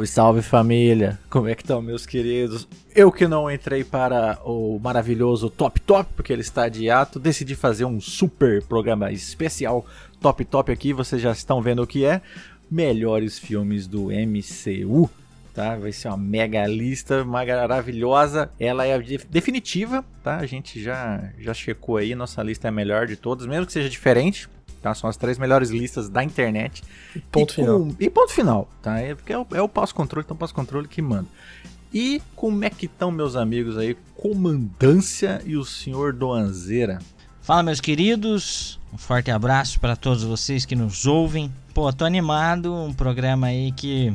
Salve, salve família! Como é que estão, meus queridos? Eu que não entrei para o maravilhoso Top Top, porque ele está de ato, decidi fazer um super programa especial Top Top aqui, vocês já estão vendo o que é. Melhores filmes do MCU, tá? Vai ser uma mega lista maravilhosa. Ela é definitiva, tá? A gente já, já checou aí, nossa lista é a melhor de todas, mesmo que seja diferente, Tá? São as três melhores listas da internet. E ponto e final. Com, e ponto final, tá? É, porque é o, é o passo-controle, então o passo-controle que manda. E como é que estão meus amigos aí, Comandância e o senhor Doanzeira? Fala, meus queridos. Um forte abraço para todos vocês que nos ouvem. Pô, tô animado. Um programa aí que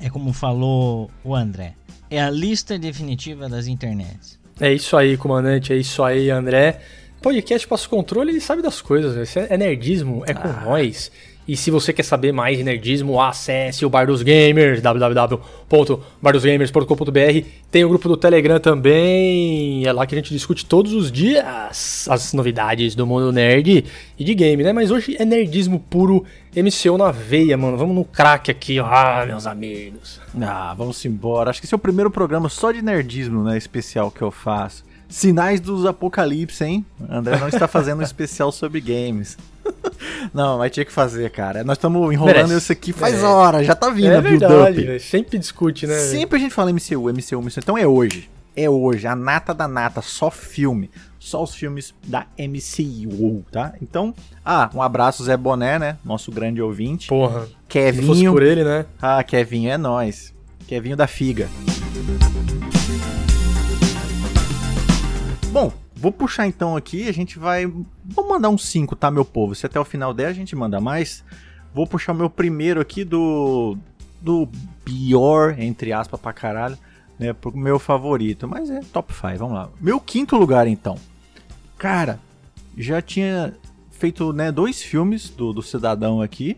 é como falou o André. É a lista definitiva das internets. É isso aí, comandante. É isso aí, André podcast Passo Controle, ele sabe das coisas. Isso é nerdismo, é com ah. nós. E se você quer saber mais de nerdismo, acesse o Bar dos Gamers, www.bardosgamers.com.br. Tem o grupo do Telegram também, é lá que a gente discute todos os dias as novidades do mundo nerd e de game, né? Mas hoje é nerdismo puro, MCU na veia, mano. Vamos no crack aqui, ah, meus amigos. Ah, vamos embora. Acho que esse é o primeiro programa só de nerdismo, né, especial que eu faço. Sinais dos apocalipse, hein? André não está fazendo um especial sobre games. não, mas tinha que fazer, cara. Nós estamos enrolando Merece. isso aqui faz Merece. hora, já tá vindo é a verdade, Sempre discute, né? Sempre a gente fala MCU, MCU, MCU. Então é hoje. É hoje, a nata da nata, só filme. Só os filmes da MCU, tá? Então, ah, um abraço Zé Boné, né? Nosso grande ouvinte. Porra. Kevinho. Se fosse por ele, né? Ah, Kevinho é nós. Kevinho da Figa. Bom, vou puxar então aqui, a gente vai. Vou mandar um 5, tá, meu povo? Se até o final der a gente manda mais. Vou puxar o meu primeiro aqui do. Do pior, entre aspas, pra caralho, né? Pro meu favorito. Mas é top 5, vamos lá. Meu quinto lugar então. Cara, já tinha feito né, dois filmes do, do Cidadão aqui.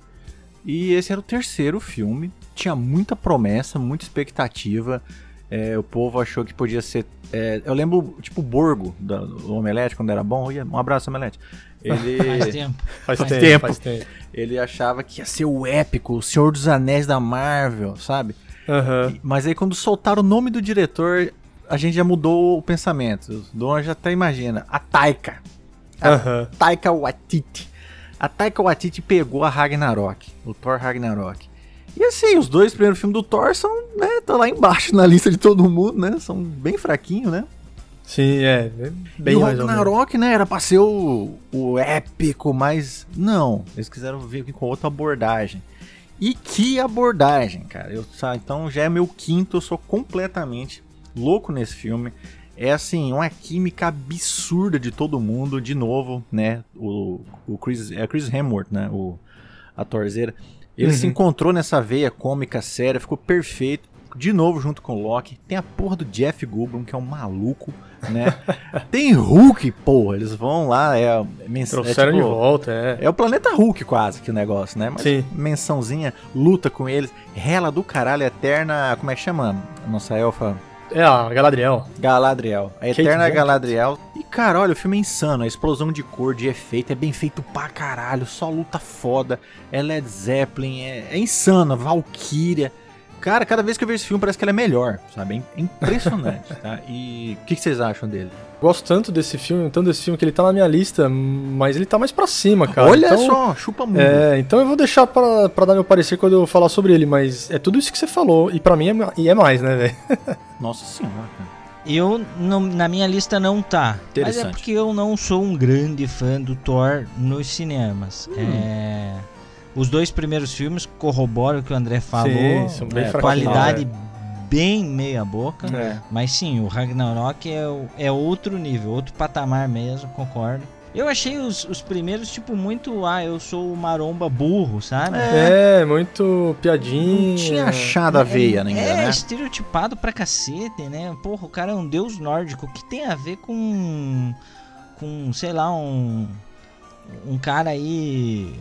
E esse era o terceiro filme. Tinha muita promessa, muita expectativa. É, o povo achou que podia ser. É, eu lembro, tipo, o Borgo do, do Omelete, quando era bom. Um abraço, Omelete. Ele. Faz tempo. Faz, faz tempo, tempo. Faz tempo. Ele achava que ia ser o épico, o Senhor dos Anéis da Marvel, sabe? Uhum. Mas aí quando soltaram o nome do diretor, a gente já mudou o pensamento. O Dona já até imagina. A Taika. A uhum. Taika Waititi. A Taika Waititi pegou a Ragnarok, o Thor Ragnarok. E assim, os dois primeiros filmes do Thor são, né, tá lá embaixo na lista de todo mundo, né? São bem fraquinhos, né? Sim, é. Bem e o Ragnarok, né, era pra ser o, o épico, mas não. Eles quiseram vir aqui com outra abordagem. E que abordagem, cara. Eu, então já é meu quinto, eu sou completamente louco nesse filme. É assim, uma química absurda de todo mundo, de novo, né? O, o Chris, é Chris Hemsworth, né? O atorzeira. Ele uhum. se encontrou nessa veia cômica séria, ficou perfeito. De novo junto com o Loki. Tem a porra do Jeff Goldblum, que é um maluco, né? Tem Hulk, porra. Eles vão lá, é... Menção, Trouxeram é, tipo, de volta, é. É o planeta Hulk quase que o negócio, né? Mas Sim. mençãozinha, luta com eles. Rela do caralho, eterna... Como é que chama? A nossa elfa... É, a Galadriel. Galadriel. A Kate Eterna Galadriel. E, cara, olha, o filme é insano. A explosão de cor, de efeito, é bem feito pra caralho. Só luta foda. É Led Zeppelin, é, é insano. Valkyria. Cara, cada vez que eu vejo esse filme parece que ele é melhor, sabe? É impressionante, tá? E o que, que, vocês acham dele? Gosto tanto desse filme, tanto desse filme que ele tá na minha lista, mas ele tá mais pra cima, cara. Olha então, só, chupa muito. É, então eu vou deixar pra, pra dar meu parecer quando eu falar sobre ele, mas é tudo isso que você falou, e pra mim é, e é mais, né, velho? Nossa senhora, cara. Eu, não, na minha lista não tá. Mas é porque eu não sou um grande fã do Thor nos cinemas. Hum. É... Os dois primeiros filmes corroboram o que o André falou. Sim, são bem é, qualidade é. Bem meia boca. É. Mas sim, o Ragnarok é, é outro nível, outro patamar mesmo, concordo. Eu achei os, os primeiros, tipo, muito. Ah, eu sou o maromba burro, sabe? É, é muito piadinha. Não tinha achado a veia, né? É, né? estereotipado pra cacete, né? Porra, o cara é um deus nórdico. O que tem a ver com. Com, sei lá, um. Um cara aí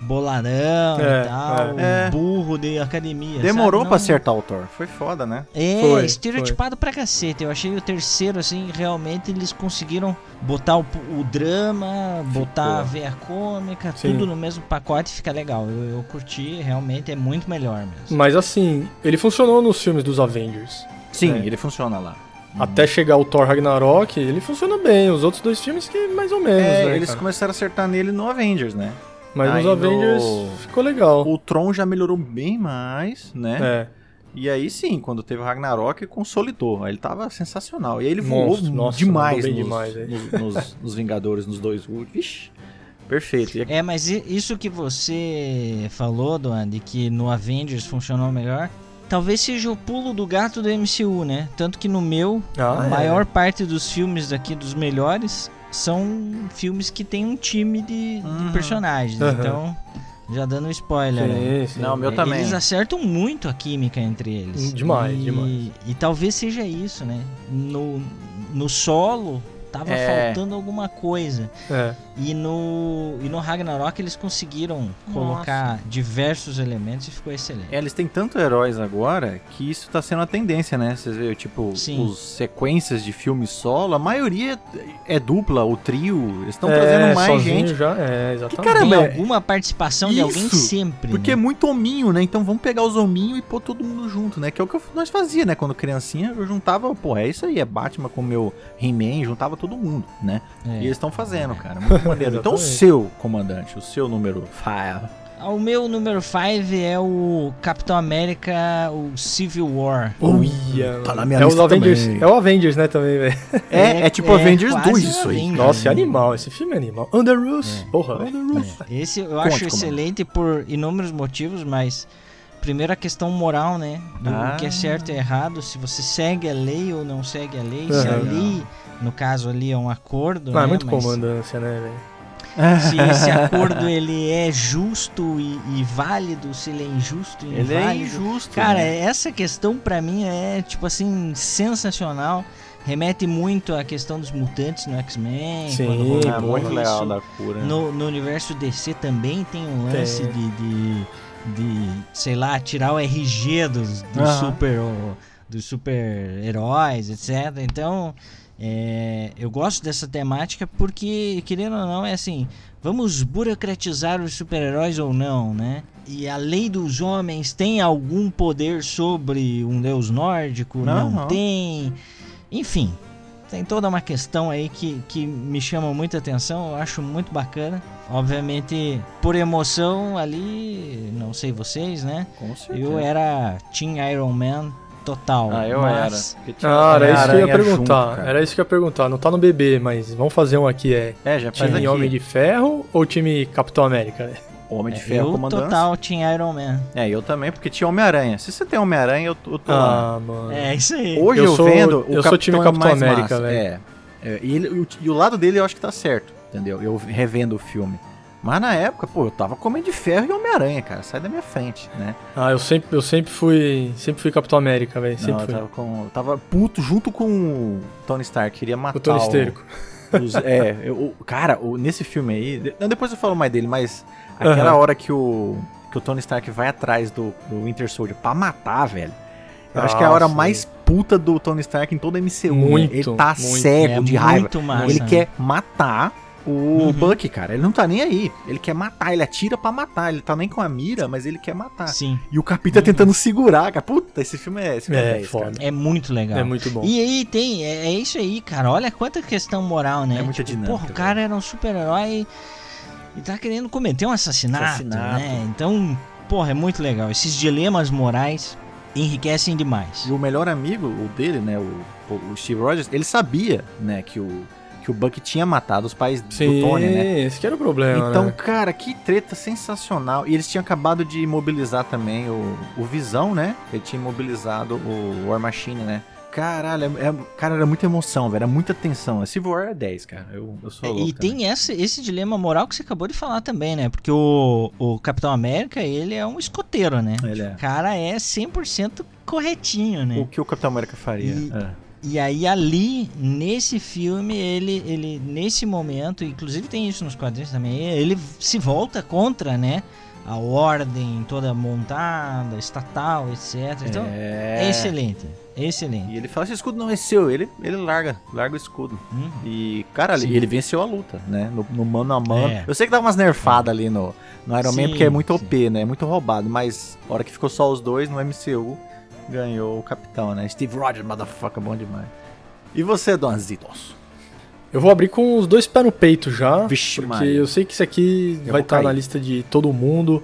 boladão é, e tal, é. burro de academia. Demorou sabe? pra acertar o Thor. Foi foda, né? É, foi, estereotipado foi. pra cacete. Eu achei o terceiro, assim, realmente eles conseguiram botar o, o drama, botar a veia cômica, Sim. tudo no mesmo pacote fica legal. Eu, eu curti, realmente é muito melhor mesmo. Mas assim, ele funcionou nos filmes dos Avengers. Sim, né? ele funciona lá. Até chegar o Thor Ragnarok, ele funciona bem. Os outros dois filmes que mais ou menos. É, né, eles cara? começaram a acertar nele no Avengers, né? Mas aí nos Avengers no... ficou legal. O Tron já melhorou bem mais, né? É. E aí sim, quando teve o Ragnarok, consolidou. Aí ele tava sensacional. E aí ele voou Nossa, demais, nos, demais nos, nos, nos, Vingadores, nos dois. Vixe, perfeito. É, mas isso que você falou, Duan, de que no Avengers funcionou melhor, talvez seja o pulo do gato do MCU, né? Tanto que no meu, ah, a é. maior parte dos filmes daqui, dos melhores, são filmes que tem um time de, uhum. de personagens. Uhum. Então, já dando spoiler. Sim, né? sim. Não, o meu é, também. Eles acertam muito a química entre eles. Demais, e, demais. E talvez seja isso, né? No, no solo, tava é. faltando alguma coisa. É. E no, e no Ragnarok eles conseguiram Nossa. colocar diversos elementos e ficou excelente. É, eles têm tanto heróis agora que isso tá sendo a tendência, né? Vocês veem, tipo, Sim. os sequências de filmes solo, a maioria é dupla, o trio, eles estão é, trazendo mais gente. Já, é, exatamente. Que, caramba, Tem alguma participação isso, de alguém sempre. Porque né? é muito hominho, né? Então vamos pegar os hominhos e pôr todo mundo junto, né? Que é o que nós fazia, né? Quando criancinha, eu juntava, pô, é isso aí, é Batman com o meu He-Man, juntava todo mundo, né? É. E eles estão fazendo, cara. Muito maneiro. então o seu comandante, o seu número 5. O meu número 5 é o Capitão América, o Civil War. Uia, tá na minha é lista Avengers, também. É o Avengers, né, também, velho. É, é, é, tipo é Avengers 2 isso aí. Nossa, é animal, esse filme é animal. Under Roof, é. porra. Under Roof. É. Esse eu Conte, acho excelente por inúmeros motivos, mas primeiro a questão moral, né? Do ah. que é certo e errado, se você segue a lei ou não segue a lei, uhum. se a lei no caso ali é um acordo. Não, é né? é muito Mas... comandância, né, velho? se esse acordo ele é justo e, e, válido, se ele é injusto e ele é inválido. é injusto. Cara, né? essa questão para mim é tipo assim sensacional. Remete muito à questão dos mutantes no X-Men. Sim, é muito legal da cura. No, no, universo DC também tem um lance tem. De, de, de, sei lá, tirar o RG dos, dos super dos super heróis, etc. Então é, eu gosto dessa temática porque, querendo ou não, é assim: vamos burocratizar os super-heróis ou não, né? E a lei dos homens tem algum poder sobre um deus nórdico? Não, não, tem. Enfim, tem toda uma questão aí que, que me chama muita atenção, eu acho muito bacana. Obviamente, por emoção ali, não sei vocês, né? Com certeza. Eu era Team Iron Man total. Ah, eu mas... era. Ah, era isso que eu ia perguntar. Junto, era isso que eu ia perguntar. Não tá no bebê, mas vamos fazer um aqui. É, é já time aqui. Homem de Ferro ou time Capitão América? Homem de é, Ferro, comandante. total tinha Iron Man. É, eu também, porque tinha Homem-Aranha. Se você tem Homem-Aranha, eu, eu tô ah, lá. mano. É, isso aí. Hoje eu, eu sou, vendo Eu sou time é Capitão América, velho. É, é, e, ele, o, e o lado dele eu acho que tá certo, entendeu? Eu revendo o filme. Mas na época, pô, eu tava comendo de ferro e Homem-Aranha, cara. Sai da minha frente, né? Ah, eu sempre, eu sempre fui. Sempre fui Capitão América, velho. Sempre eu fui. Tava, com, eu tava puto junto com o Tony Stark. Queria matar o Tony. Os, é, eu, cara, o, nesse filme aí. Não, depois eu falo mais dele, mas aquela uhum. hora que o, que o Tony Stark vai atrás do, do Winter Soldier pra matar, velho. Eu acho que é a hora mais puta do Tony Stark em toda a MCU. Né? Muito, Ele tá muito, cego é de raiva. Massa, Ele né? quer matar o uhum. Buck, cara, ele não tá nem aí. Ele quer matar, ele atira para matar. Ele tá nem com a mira, mas ele quer matar. Sim. E o Capita tá tentando segurar, cara. Puta, esse filme é, esse filme é, é 10, foda. É muito legal. É muito bom. E aí tem, é, é, isso aí, cara. Olha quanta questão moral, né? É muita tipo, dinâmica. Porra, o cara era um super-herói e tá querendo cometer um assassinato, assassinato, né? Então, porra, é muito legal. Esses dilemas morais enriquecem demais. E o melhor amigo o dele, né, o, o Steve Rogers, ele sabia, né, que o que o Buck tinha matado os pais Sim, do Tony, né? esse que era o problema, Então, né? cara, que treta sensacional. E eles tinham acabado de imobilizar também o, o Visão, né? Ele tinha imobilizado o War Machine, né? Caralho, é, é, cara, era muita emoção, velho. Era muita tensão. A Civil War é 10, cara. Eu, eu sou louco, E tem esse, esse dilema moral que você acabou de falar também, né? Porque o, o Capitão América, ele é um escoteiro, né? Ele é. O cara é 100% corretinho, né? O que o Capitão América faria? E, é e aí ali, nesse filme, ele, ele, nesse momento, inclusive tem isso nos quadrinhos também, ele se volta contra, né? A ordem toda montada, estatal, etc. Então, é, excelente. Excelente. E ele fala: esse escudo não é seu. Ele, ele larga, larga o escudo. Uhum. E, cara, Sim. ele venceu a luta, né? No, no mano a mano. É. Eu sei que dá umas nerfadas ali no, no Iron sim, Man, porque é muito OP, né? É muito roubado. Mas, a hora que ficou só os dois no MCU, ganhou o capitão, né? Steve Rogers, motherfucker, bom demais. E você, Donzitos? Eu vou abrir com os dois pés no peito já. Vixe, porque Maria. eu sei que isso aqui eu vai estar na lista de todo mundo.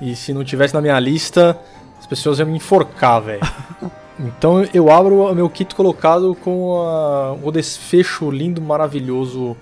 E se não tivesse na minha lista, as pessoas iam me enforcar, velho. Então eu abro o meu kit colocado com a, o desfecho lindo, maravilhoso,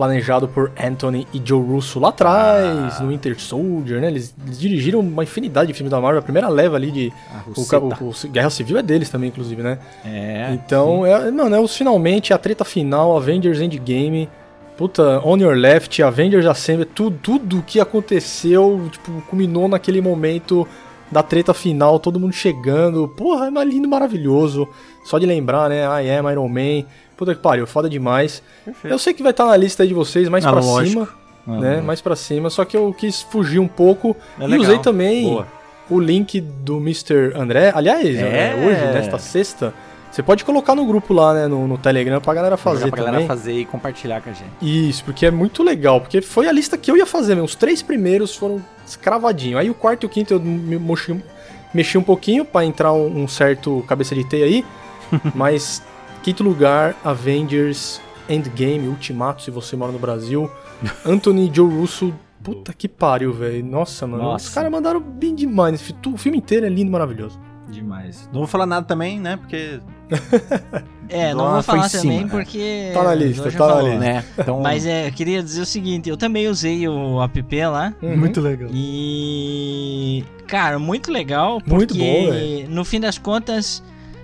planejado por Anthony e Joe Russo lá atrás, ah. no Winter Soldier, né? Eles, eles, dirigiram uma infinidade de filmes da Marvel, a primeira leva ali de. O, o, o, Guerra Civil é deles também, inclusive, né? É. Então, é, mano, é os finalmente, a treta final, Avengers Endgame. Puta, On Your Left, Avengers Assemble, tudo, tudo que aconteceu, tipo, culminou naquele momento da treta final, todo mundo chegando. Porra, é lindo, maravilhoso. Só de lembrar, né? I am Iron Man. Puta que pariu, foda demais. Perfeito. Eu sei que vai estar na lista aí de vocês mais ah, pra lógico. cima. Ah, né? Lógico. Mais pra cima. Só que eu quis fugir um pouco. É e legal. usei também Boa. o link do Mr. André. Aliás, é. Né, hoje, nesta sexta. Você pode colocar no grupo lá, né, no, no Telegram pra galera fazer pra também. galera fazer e compartilhar com a gente. Isso, porque é muito legal, porque foi a lista que eu ia fazer, né? Os três primeiros foram escravadinho. Aí o quarto e o quinto eu mexi, mexi um pouquinho para entrar um, um, certo cabeça de T aí. mas quinto lugar, Avengers Endgame, Ultimato, se você mora no Brasil. Anthony e Joe Russo, puta que pariu, velho. Nossa, mano. Nossa. Os caras mandaram bem demais. O filme inteiro é lindo e maravilhoso. Demais. Não vou falar nada também, né? Porque. é, não vou falar também porque. Tá na lista, tá falou, na lista. Né? Então... Mas é, eu queria dizer o seguinte: eu também usei o app lá. Uhum. Muito legal. E. Cara, muito legal. Porque muito bom, véio. no fim das contas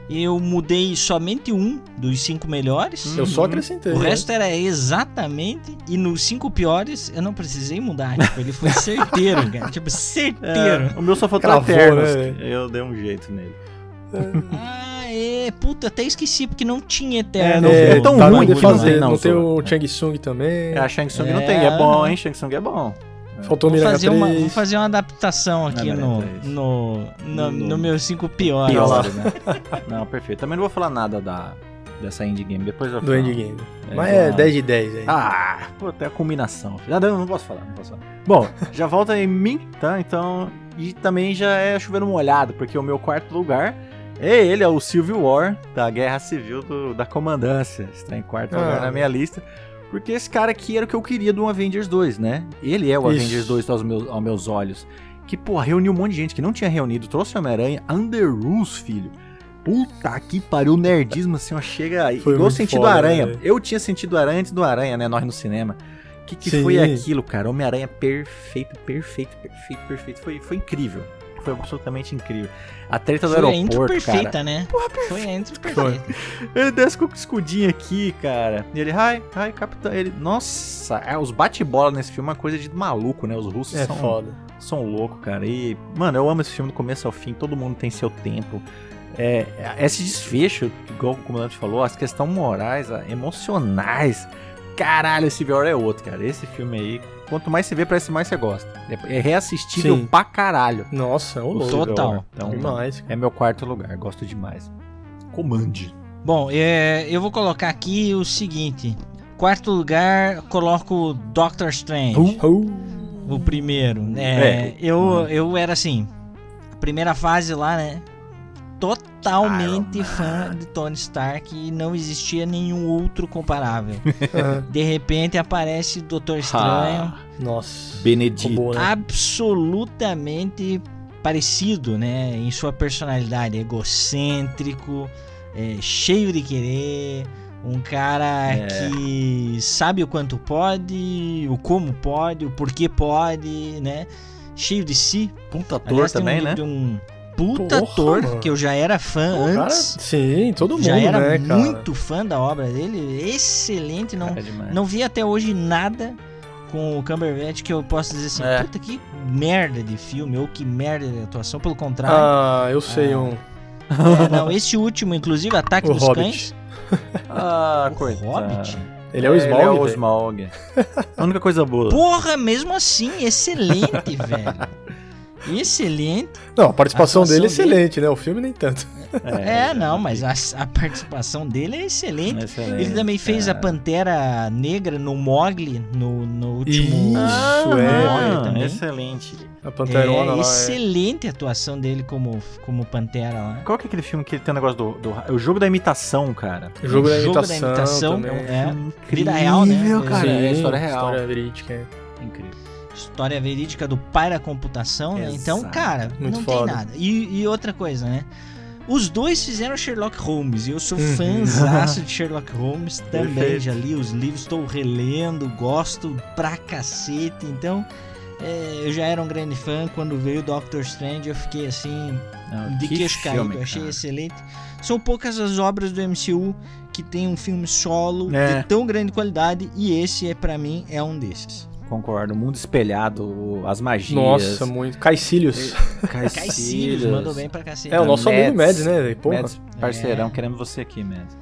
eu mudei somente um dos cinco melhores. Eu só acrescentei. O resto era exatamente. E nos cinco piores eu não precisei mudar. Tipo, ele foi certeiro, cara. Tipo, certeiro. É, o meu só faltou Eternos. Né? Eu dei um jeito nele. ah, é. Puta, até esqueci porque não tinha Eterno. É, é tão tá ruim de fazer. Não, não tem o Chang Tsung também. É, a Shang Tsung é. não tem. É bom, hein? Shang Tsung é bom. Faltou vou fazer, uma, vou fazer uma adaptação aqui no, no, no, no, meus cinco piores. piores né? não, perfeito. Também não vou falar nada da, dessa indie game, depois eu Do indie game. É, Mas é 10 de 10 aí. Ah, pô, até a combinação. Já não, não posso falar, não posso falar. Bom, já volta em mim, tá? Então, e também já é chovendo molhado, porque o meu quarto lugar é ele, é o Civil War, da Guerra Civil do, da Comandância. Está em quarto ah, lugar na minha lista. Porque esse cara aqui era o que eu queria do Avengers 2, né? Ele é o Isso. Avengers 2 aos meus, aos meus olhos. Que, pô, reuniu um monte de gente que não tinha reunido, trouxe o Homem-Aranha, Under Rules, filho. Puta que pariu, o nerdismo assim, ó, chega Foi igual sentido foda, aranha. Né? Eu tinha sentido aranha antes do aranha, né? Nós no cinema. O que, que foi aquilo, cara? Homem-Aranha perfeito, perfeito, perfeito, perfeito. Foi, foi incrível foi absolutamente incrível. A treta do foi aeroporto, a intro perfeita, cara. né? Porra, Foi a intro perfeita. Ele desce com o escudinho aqui, cara. E ele, ai, ai, capitão. Ele, nossa, é, os bate-bola nesse filme é uma coisa de maluco, né? Os russos é são, foda. são loucos, cara. E, mano, eu amo esse filme do começo ao fim. Todo mundo tem seu tempo. É, esse desfecho, igual o comandante falou, as questões morais, emocionais. Caralho, esse VR é outro, cara. Esse filme aí quanto mais você vê, parece mais você gosta. É, é reassistível Sim. pra caralho. Nossa, é um louco. Total. Então, demais. É meu quarto lugar, gosto demais. Comande. Bom, é, eu vou colocar aqui o seguinte. Quarto lugar, coloco Doctor Strange. Uh, uh. O primeiro. É, é. Eu, eu era assim. Primeira fase lá, né? Totalmente fã de Tony Stark e não existia nenhum outro comparável. de repente aparece Doutor Estranho. Ah, nossa. Benedito. Né? Absolutamente parecido, né? Em sua personalidade, egocêntrico, é, cheio de querer. Um cara é. que sabe o quanto pode, o como pode, o porquê pode, né? Cheio de si. Puta ator também, um, né? Puta Porra, ator, mano. que eu já era fã Pô, antes. Cara, sim, todo mundo, já era né, muito fã da obra dele, excelente, não, é não vi até hoje nada com o Cumberbatch que eu posso dizer assim, é. puta que merda de filme, ou que merda de atuação, pelo contrário. Ah, eu sei ah, um. É, não, esse último, inclusive, Ataque o dos Hobbit. Cães. Ah, o coitado. Hobbit? Ele é o Smaug. Ele é o Smaug. A única coisa boa. Porra, mesmo assim, excelente, velho. Excelente. Não, a participação a dele é excelente, dele... né? O filme nem tanto. É, é não, mas a, a, participação dele é excelente. excelente Ele também fez a Pantera Negra no Mogli, no, no último. Isso, ah, é. também. Excelente. A Panterona é, lá. Excelente é... atuação dele como, como Pantera lá. Qual que é aquele filme que tem o um negócio do, do. O jogo da imitação, cara. O jogo, o da, jogo imitação da imitação. Também. É, um vida real, né? cara. Sim, é história real. História verídica. É. Incrível história verídica do pai da computação, né? Então, cara, Muito não foda. tem nada. E, e, outra coisa, né? Os dois fizeram Sherlock Holmes e eu sou uhum. fãzaço de Sherlock Holmes também. Perfeito. Já li os livros, estou relendo, gosto pra cacete. Então, é, eu já era um grande fã. Quando veio Doctor Strange, eu fiquei assim, Não, de queixo caído. Achei excelente. São poucas as obras do MCU que tem um filme solo é. de tão grande qualidade e esse é para mim é um desses. Concordo. Mundo espelhado, as magias. Nossa, muito. Caicílios. Caicílios, mandou bem pra cacete. É, o nosso Mads, amigo Mads, né? Porra. Mads, parceirão, é. queremos você aqui, Mads.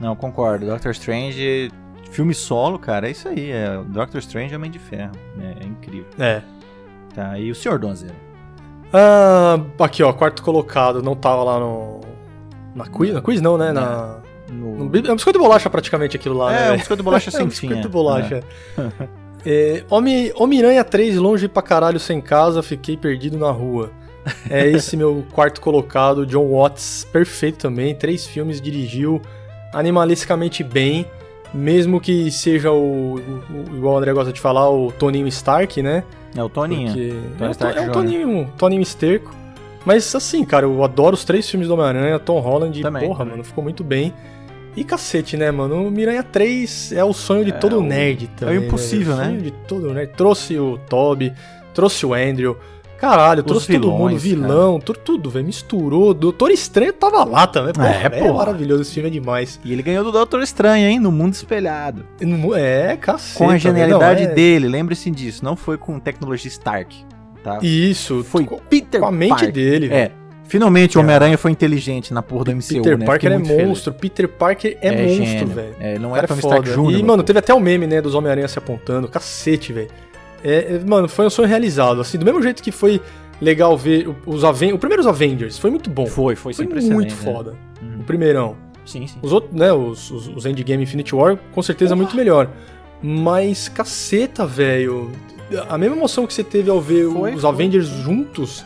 Não, concordo. Doctor Strange, filme solo, cara, é isso aí. É, Doctor Strange é Homem de Ferro. É, é incrível. É. Tá, e o Senhor Donzeira? Ah, aqui, ó, quarto colocado. Não tava lá no... Na quiz? Na quiz não, né? Na... No... no... É um biscoito de bolacha praticamente aquilo lá, é, né? É, um biscoito de bolacha sem é um fim. biscoito de bolacha. É. É, Homem-Aranha 3, longe pra caralho sem casa, fiquei perdido na rua. É esse meu quarto colocado, John Watts, perfeito também. Três filmes, dirigiu animalisticamente bem, mesmo que seja o, o, igual o André gosta de falar, o Toninho Stark, né? É o Toninho. Porque é, Stark é um Toninho, Toninho Esterco. Mas assim, cara, eu adoro os três filmes do Homem-Aranha, Tom Holland, também, porra, também. mano, ficou muito bem. E cacete, né, mano? O Miranha 3 é o sonho de é, todo nerd também. É o impossível, né? É o sonho de todo nerd. Trouxe o Toby, trouxe o Andrew. Caralho, Os trouxe vilões, todo mundo, vilão, tudo, tudo, velho. Misturou. Doutor Estranho tava lá também. Porra, é, é maravilhoso, esse filme é demais. E ele ganhou do Doutor Estranho, hein? No mundo espelhado. É, cacete. Com a genialidade não, é... dele, lembre-se disso. Não foi com tecnologia Stark. Tá? Isso, foi com, Peter com a mente Park. dele, velho. É. Finalmente o Homem-Aranha foi inteligente na porra do MCU, Peter né? Parker é monstro, feliz. Peter Parker é, é monstro, velho. É, não era Tony Stark Jr. E, mano, teve até o meme, né, dos Homem-Aranha se apontando, cacete, velho. É, é, mano, foi um sonho realizado, assim, do mesmo jeito que foi legal ver os Avengers, o primeiro Avengers, foi muito bom. Foi, foi, foi muito né? foda. Uhum. O primeirão. Sim, sim. Os outros, né, os, os, os Endgame Infinity War, com certeza muito melhor. Mas, caceta, velho. A mesma emoção que você teve ao ver foi, os foi. Avengers juntos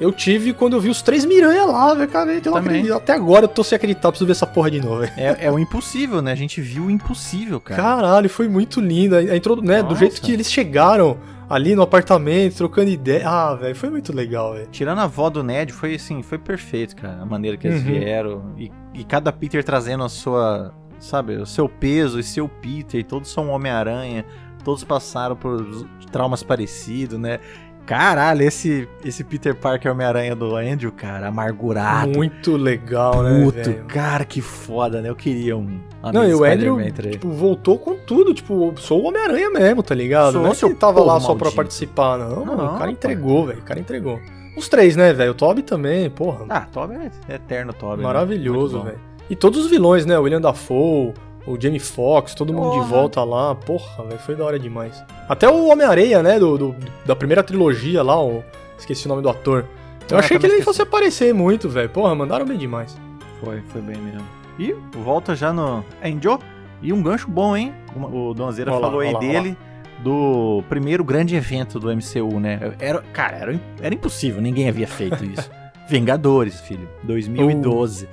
eu tive quando eu vi os três Miranha lá, velho, cara. Eu não acredito. Até agora eu tô sem acreditar, preciso ver essa porra de novo, velho. É, é o impossível, né? A gente viu o impossível, cara. Caralho, foi muito lindo. Entrou, né, Nossa. do jeito que eles chegaram ali no apartamento, trocando ideia. Ah, velho, foi muito legal, velho. Tirando a avó do Ned, foi assim, foi perfeito, cara. A maneira que eles uhum. vieram. E, e cada Peter trazendo a sua, sabe, o seu peso e seu Peter. E todos são Homem-Aranha. Todos passaram por traumas parecidos, né? Caralho, esse, esse Peter Parker Homem-Aranha do Andrew, cara, amargurado. Muito legal, né? Puto, cara, que foda, né? Eu queria um. Não, e o Andrew, tipo, voltou com tudo. Tipo, sou o Homem-Aranha mesmo, tá ligado? Sou não é que ele tava lá maldito. só pra participar, não. não, não o cara entregou, velho. O cara entregou. Os três, né, velho? O Toby também, porra. Ah, Toby é eterno, Toby. Né? Maravilhoso, né? velho. E todos os vilões, né? O William Dafoe, o Jamie Foxx, todo mundo de volta lá. Porra, velho, foi da hora demais. Até o Homem-Areia, né, do, do, da primeira trilogia lá, o... esqueci o nome do ator. Eu ah, achei que ele nem fosse aparecer muito, velho. Porra, mandaram bem demais. Foi, foi bem mesmo. E volta já no Angel. E um gancho bom, hein? O Donzeira olá, falou aí olá, dele. Olá. Do primeiro grande evento do MCU, né? Era, cara, era, era impossível, ninguém havia feito isso. Vingadores, filho, 2012. Uh,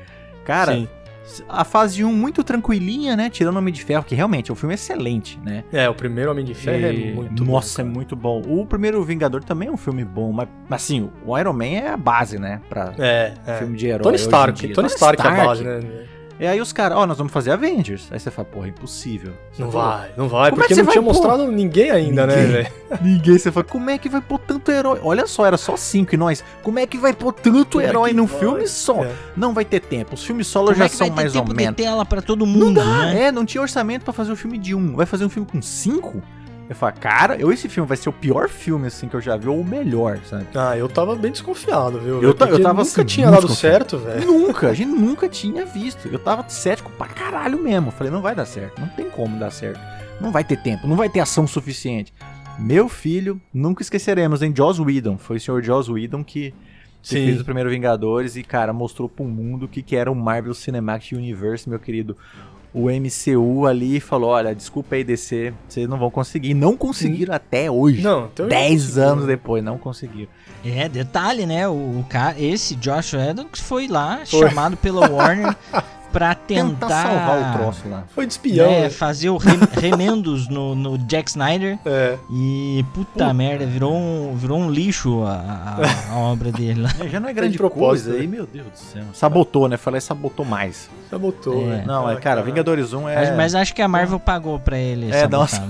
cara, sim a fase 1 muito tranquilinha, né? Tirando o Homem de Ferro, que realmente é um filme excelente, né? É, o primeiro Homem de Ferro é e... é muito Nossa, bom, é muito bom. O primeiro Vingador também é um filme bom, mas assim, o Iron Man é a base, né? Pra é, é. filme de herói. Tony Stark, Tony, Tony Stark, Stark é a base, né? E aí os caras, ó, oh, nós vamos fazer Avengers. Aí você fala, porra, impossível. Você não vai, não vai, como porque é não tinha mostrado ninguém ainda, né, ninguém, né, velho? Ninguém. Você fala, como é que vai pôr tanto herói? Olha só, era só cinco e nós. Como é que vai pôr tanto como é herói é num vai? filme só? É. Não vai ter tempo. Os filmes solo como já é são mais ou menos. tela para todo mundo, não dá, né? É, não tinha orçamento para fazer um filme de um. Vai fazer um filme com cinco? Eu falei, cara, eu, esse filme vai ser o pior filme, assim, que eu já vi, ou o melhor, sabe? Ah, eu tava bem desconfiado, viu? Eu, eu tava nunca assim, tinha dado certo, velho. Nunca, a gente nunca tinha visto. Eu tava cético pra caralho mesmo. Falei, não vai dar certo, não tem como dar certo. Não vai ter tempo, não vai ter ação suficiente. Meu filho, nunca esqueceremos, hein? Joss Whedon. Foi o senhor Joss Whedon que, que fez o primeiro Vingadores e, cara, mostrou pro mundo o que, que era o Marvel Cinematic Universe, meu querido o MCU ali falou: olha, desculpa aí DC, vocês não vão conseguir. Não conseguiram hum. até hoje. Não, então 10 anos depois, não conseguiram. É, detalhe, né? O, o cara, esse Josh Adams foi lá, foi. chamado pela Warner pra tentar, tentar salvar o troço lá. Foi de espião. É, né? fazer o re, remendos no, no Jack Snyder. É. E puta, merda, virou um, virou um lixo a, a, a obra dele lá. É, já não é grande coisa aí, meu Deus do céu. Sabotou, né? Falei, sabotou mais. Sabotou, é. Não, é, cara, Vingadores 1 é. Mas, mas, acho que a Marvel pagou pra ele. É, nossa.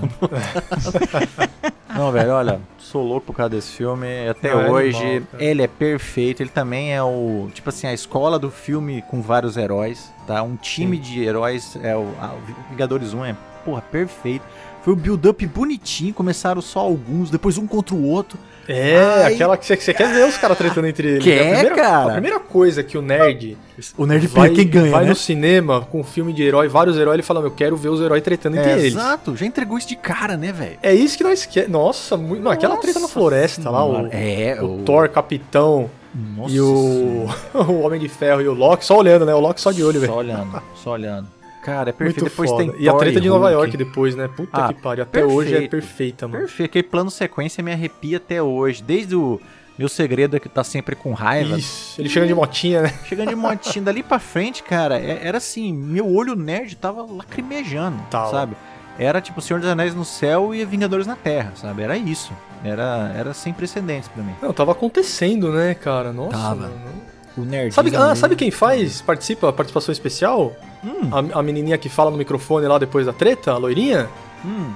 não, velho, olha, sou louco por causa desse filme. Até não, hoje, é animal, ele é perfeito. Ele também é o. Tipo assim, a escola do filme com vários heróis, tá? Um time Sim. de heróis. É o, a, o Vingadores 1 é, porra, perfeito. Foi o build-up bonitinho, começaram só alguns, depois um contra o outro. É, Ai. aquela que você, quer ver os caras tretando entre eles. Quer, a primeira, cara? A primeira coisa que o nerd. O nerd vai, quem ganha. Vai né? no cinema com um filme de herói, vários heróis, ele fala: Eu quero ver os heróis tretando entre é, eles. Exato, já entregou isso de cara, né, velho? É isso que nós queremos. Nossa, muito... Não, aquela treta na floresta lá, o, é, o, o Thor, Capitão. Nossa e o... o Homem de Ferro e o Loki, só olhando, né? O Loki só de olho, velho. Só olhando, só olhando. Cara, é perfeito. Muito depois foda. tem E a treta de Nova. York depois, né? Puta ah, que pariu. Até perfeito, hoje é perfeita, mano. Perfeito. Aquele plano sequência me arrepia até hoje. Desde o meu segredo é que tá sempre com raiva. Isso, ele chegando de motinha, né? Chegando de motinha. Dali pra frente, cara, é, era assim, meu olho nerd tava lacrimejando, sabe? Era tipo Senhor dos Anéis no céu e Vingadores na Terra, sabe? Era isso. Era, era sem precedentes para mim. Não, tava acontecendo, né, cara? Nossa. Tava. Mano. O nerd. Sabe, ah, sabe quem faz? Participa, participação especial? Hum. A, a, menininha que fala no microfone lá depois da treta, a loirinha? Hum.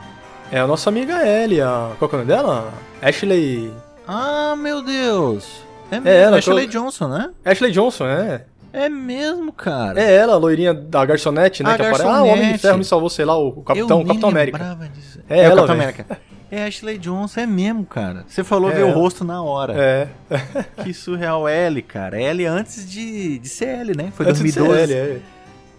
É a nossa amiga Ellie, a... qual é o nome dela? Ashley... Ah, meu Deus! É, é ela, Ashley tô... Johnson, né? Ashley Johnson, é. É mesmo, cara. É ela, a loirinha da garçonete, né? A que garçonete. aparece. Ah, o Homem de Ferro me salvou, sei lá, o Capitão, Eu Capitão América. Disso. É, é ela, o Capitão América. É Ashley Johnson, é mesmo, cara. Você falou é ver o rosto na hora. É. que surreal. L, cara. L antes de, de ser L, né? Foi antes 2012. De ser L, é.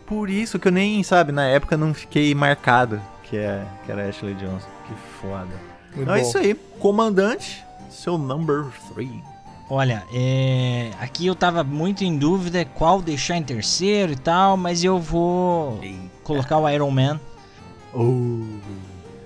Por isso que eu nem, sabe, na época não fiquei marcado que, é, que era Ashley Johnson. Que foda. Muito então é isso aí. Comandante, seu number 3. Olha, é... aqui eu tava muito em dúvida qual deixar em terceiro e tal, mas eu vou Eita. colocar o Iron Man. Oh.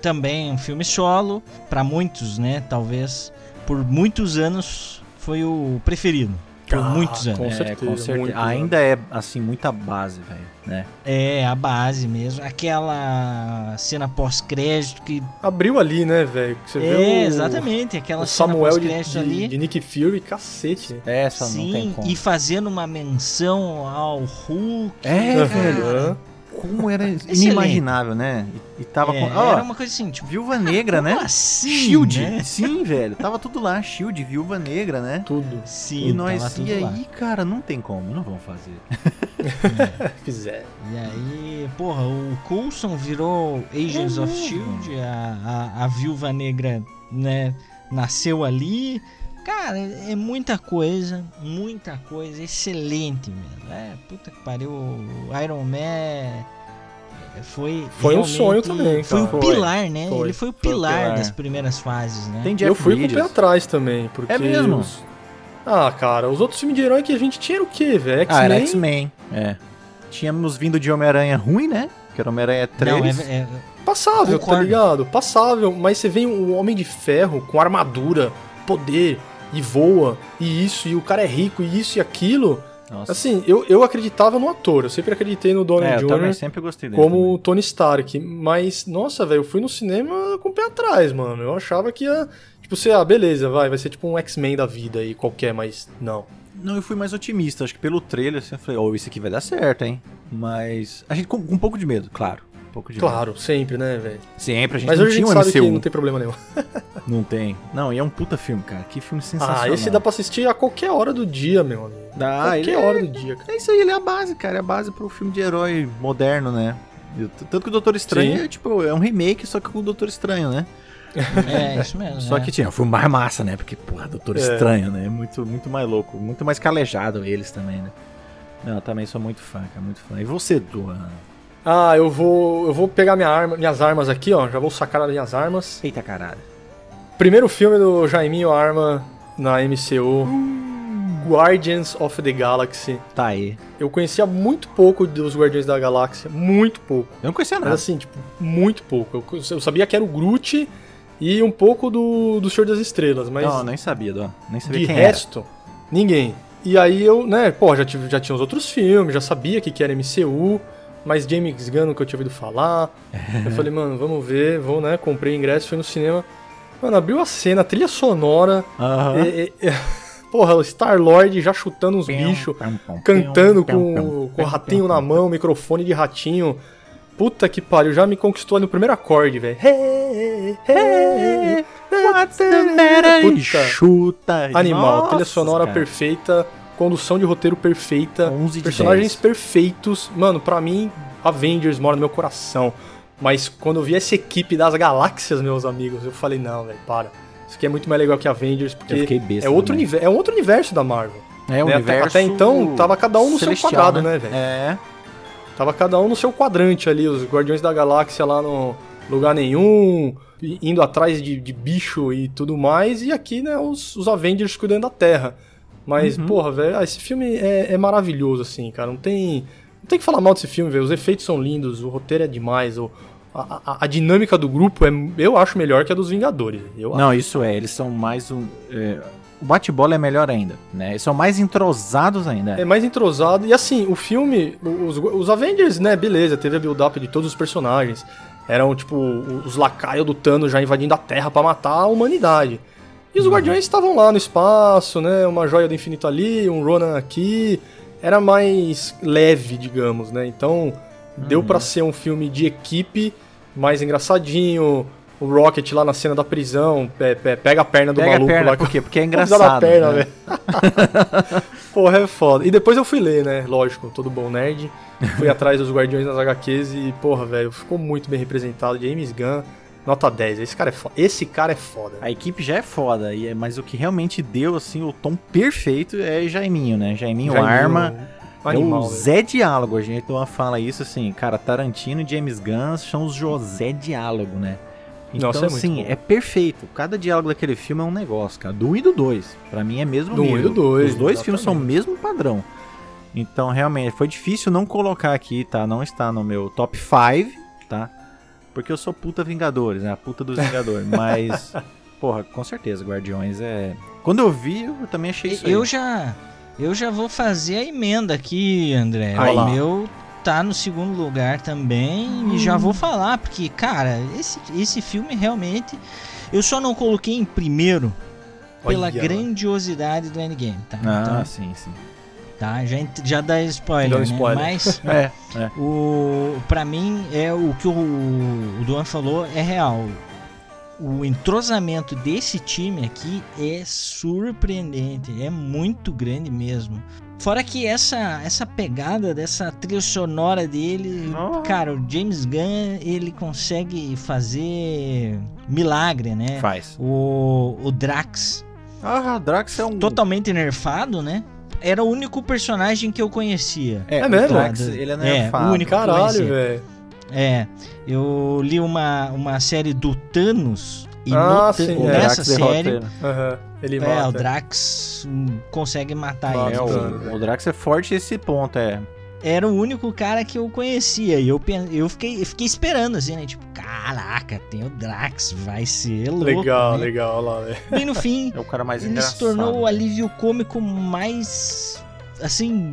Também um filme solo, para muitos, né? Talvez por muitos anos foi o preferido por ah, muitos anos. Com é, certeza. Com certeza. Ainda é, assim, muita base, velho, né? É, a base mesmo. Aquela cena pós-crédito que... Abriu ali, né, velho? Você é, vê o... exatamente. Aquela o cena pós-crédito ali. De Nick Fury, cacete. Essa Sim, não tem como. e fazendo uma menção ao Hulk. É, velho como era inimaginável, né? E, e tava é, com. Oh, era uma coisa assim, tipo. Viúva Negra, né? Assim, Shield. Né? Sim, velho. Tava tudo lá. Shield, Viúva Negra, né? Tudo. Sim, e nós. E aí, lá. cara, não tem como. Não vamos fazer. É. Fizer. E aí, porra, o Coulson virou Agents é of Shield. A, a, a Viúva Negra, né? Nasceu ali. Cara, é muita coisa, muita coisa, excelente mesmo. É, puta que pariu, o Iron Man foi foi um sonho também, Foi o pilar, né? Foi. Ele foi o pilar, foi o pilar, das primeiras fases, né? Tem Eu fui Bridges. com o pé atrás também, porque É mesmo? Os... Ah, cara, os outros filmes de herói que a gente tinha era o quê, velho? Ah, era X-Men. É. Tínhamos vindo de Homem-Aranha ruim, né? Que era Homem-Aranha 3. Não, é, é... Passável, tá Concordo. tá ligado? Passável, mas você vê um Homem de Ferro com armadura, poder, e voa, e isso, e o cara é rico, e isso e aquilo. Nossa. Assim, eu, eu acreditava no ator, eu sempre acreditei no Donnie é, Jr. sempre gostei dele como também. Tony Stark, mas, nossa, velho, eu fui no cinema com o pé atrás, mano. Eu achava que ia, tipo, ser, ah, beleza, vai, vai ser tipo um X-Men da vida aí, qualquer, mas não. Não, eu fui mais otimista, acho que pelo trailer, assim, eu falei, oh, isso aqui vai dar certo, hein? Mas, a gente com, com um pouco de medo, claro pouco de Claro, medo. sempre, né, velho? Sempre, a gente Mas não hoje tinha a gente sabe que não tem problema nenhum. não tem. Não, e é um puta filme, cara. Que filme sensacional. Ah, esse dá pra assistir a qualquer hora do dia, meu amigo. Dá, qualquer hora é... do dia, cara. É isso aí, ele é a base, cara. É a base pro filme de herói moderno, né? Tanto que o Doutor Estranho é, tipo, é um remake, só que com o Doutor Estranho, né? É, isso mesmo. Só é. que tinha um filme mais massa, né? Porque, porra, Doutor É. Estranho, né? Muito, muito mais louco. Muito mais calejado eles também, né? Não, eu também sou muito fã, cara, muito fã. E você, Duan? Ah, eu vou. Eu vou pegar minha arma, minhas armas aqui, ó. Já vou sacar as minhas armas. Eita caralho. Primeiro filme do Jaiminho Arma na MCU. Guardians of the Galaxy. Tá aí. Eu conhecia muito pouco dos Guardiões da Galáxia. Muito pouco. Eu não conhecia Mas nada. assim, tipo, muito pouco. Eu, eu sabia que era o Groot e um pouco do, do Senhor das Estrelas, mas Não, nem sabia, Duan. Nem sabia de quem resto, ninguém. E aí eu, né, pô, já, tive, já tinha os outros filmes, já sabia que, que era MCU, mas James Gunn nunca eu tinha ouvido falar. eu falei, mano, vamos ver, vou, né, comprei ingresso, fui no cinema. Mano, abriu a cena, a trilha sonora, era. Aham. e- e- porra, o Star-Lord já chutando uns bichos, cantando com, com o ratinho na mão, microfone de ratinho. Puta que pariu, já me conquistou ali no primeiro acorde, velho. Hey, hey, What's the matter? Puta. E Chuta. Animal, Nossa, trilha sonora cara. perfeita, condução de roteiro perfeita, 11 de personagens 10. perfeitos. Mano, pra mim, Avengers mora no meu coração. Mas quando eu vi essa equipe das galáxias, meus amigos, eu falei, não, velho, para. Isso aqui é muito mais legal que Avengers, porque besta é outro, é outro universo da Marvel. É, o né? Até- universo até então, tava cada um no seu quadrado, né, velho? É. Tava cada um no seu quadrante ali, os Guardiões da Galáxia lá no lugar nenhum, indo atrás de, de bicho e tudo mais, e aqui, né, os, os Avengers cuidando da Terra. Mas, Uhum. porra, velho, ah, esse filme é, é maravilhoso, assim, cara. Não tem. Não tem que falar mal desse filme, velho. Os efeitos são lindos, o roteiro é demais, o, a, a- a dinâmica do grupo é, eu acho melhor que a dos Vingadores. Eu Não, isso é. Eles são mais um. é, o bate-bola é melhor ainda, né? Eles são mais entrosados ainda. É mais entrosado. E assim, o filme, os, os Avengers, né, beleza, teve a build-up de todos os personagens. Eram, tipo, os lacaios do Thanos já invadindo a Terra pra matar a humanidade. E os Guardiões estavam lá no espaço, né? Uma joia do infinito ali, um Ronan aqui. Era mais leve, digamos, né? Então, deu pra ser um filme de equipe, mais engraçadinho. O Rocket lá na cena da prisão, pe- pe- pega a perna do Pega a maluco perna, lá. por quê? Porque é engraçado. da perna, né? velho. Porra, é foda. E depois eu fui ler, né? Lógico, todo bom nerd. Fui atrás dos Guardiões nas HQs e, porra, velho, ficou muito bem representado. James Gunn, nota 10. Esse cara é foda. Esse cara é foda. A equipe já é foda, e é- mas o que realmente deu assim o tom perfeito é Jaiminho, né? Jaiminho, Jaiminho, arma. Animal, é o velho. Zé Diálogo, a gente então fala isso assim, cara, Tarantino e James Gunn são os José Diálogo, né? Então, Nossa, é assim, bom. é perfeito. Cada diálogo daquele filme é um negócio, cara. Do 1 e do 2. Pra mim é mesmo Do um e nível. do dois, Os dois filmes são o exatamente. mesmo padrão. Então, realmente, foi difícil não colocar aqui, tá? Não está no meu top 5, tá? Porque eu sou puta Vingadores, né? A puta dos Vingadores. Mas, porra, com certeza, Guardiões é. Quando eu vi, eu também achei isso. aí. Eu já, eu já vou fazer a emenda aqui, André. Aí. O meu tá no segundo lugar também e já vou falar porque, cara, esse, esse filme realmente eu só não coloquei em primeiro pela Olha. grandiosidade do Endgame, tá? Ah, Então, sim, sim. Tá, já, já dá spoiler, né? spoiler. Mas É, é. o para mim é o que o, o Duan falou é real. O entrosamento desse time aqui é surpreendente, é muito grande mesmo. Fora que essa essa pegada dessa trilha sonora dele, Oh. cara, o James Gunn, ele consegue fazer milagre, né? Faz. O, o Drax Ah, Drax é um. totalmente nerfado, né? Era o único personagem que eu conhecia. É, É o mesmo? Drax, ele é É, o único que eu Caralho, conhecia. velho. É, eu li uma, uma série do Thanos e Ah, sim, O é. nessa série ele. Aham. Ele é, mata. o Drax hum, consegue matar Mata, ele. É, o, o Drax é forte esse ponto, é. Era o único cara que eu conhecia e eu, pen- eu, fiquei, eu fiquei esperando assim, né? Tipo, caraca, tem o Drax, vai ser louco. Legal, né? legal, olha lá, velho. E no fim, É o cara mais ele se tornou o alívio cômico mais, assim,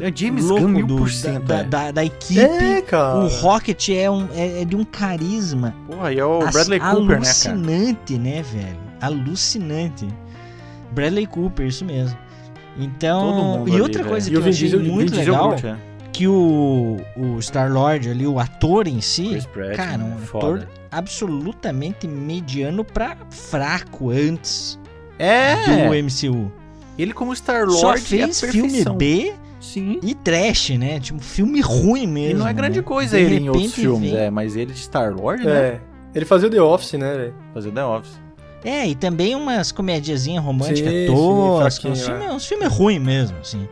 É James louco Gunn do- por cento. da, é. da, da equipe. É, cara. O Rocket é, um, é, é de um carisma Porra, e é o Bradley Cooper, né, cara? Alucinante, né, velho? Alucinante. Bradley Cooper, isso mesmo. Então, Todo mundo e ali, outra coisa que eu Vin achei muito legal, Groot, é. Que o, o Star-Lord ali, o ator em si, Pratt, cara, né? um Foda. ator absolutamente mediano pra fraco antes É! do MCU. Ele como Só Star-Lord fez é filme. B Sim. e trash, né? Tipo, filme ruim mesmo. E não é grande né? coisa De ele em outros filmes, vem- é, mas ele de Star-Lord, né? É. Ele fazia o The Office, né, velho? Fazia o The Office. É, e também umas comediazinhas românticas toscas, uns filmes é. filme ruins mesmo, assim.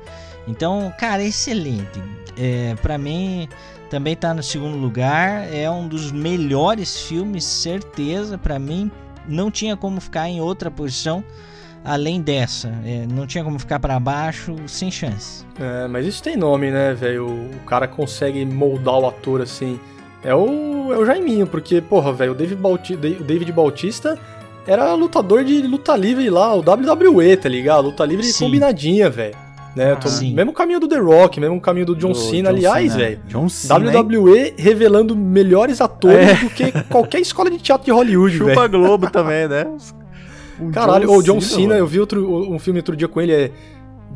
Então, cara, excelente. É, para mim, também tá no segundo lugar. É um dos melhores filmes, certeza. para mim, não tinha como ficar em outra posição além dessa. É, não tinha como ficar para baixo, sem chance. É, mas isso tem nome, né, velho? O cara consegue moldar o ator assim. É o, é o Jaiminho, porque, porra, velho, o David, Bauti, David Bautista era lutador de luta livre lá, o WWE, tá ligado? Luta livre Sim. combinadinha, velho. Né? Tô, mesmo caminho do The Rock, mesmo caminho do John do Cena, John aliás, velho. WWE hein? revelando melhores atores é. do que qualquer escola de teatro de Hollywood, velho. Chupa véio. Globo também, né? Caralho, o John Cena, eu vi outro, um filme outro dia com ele, é.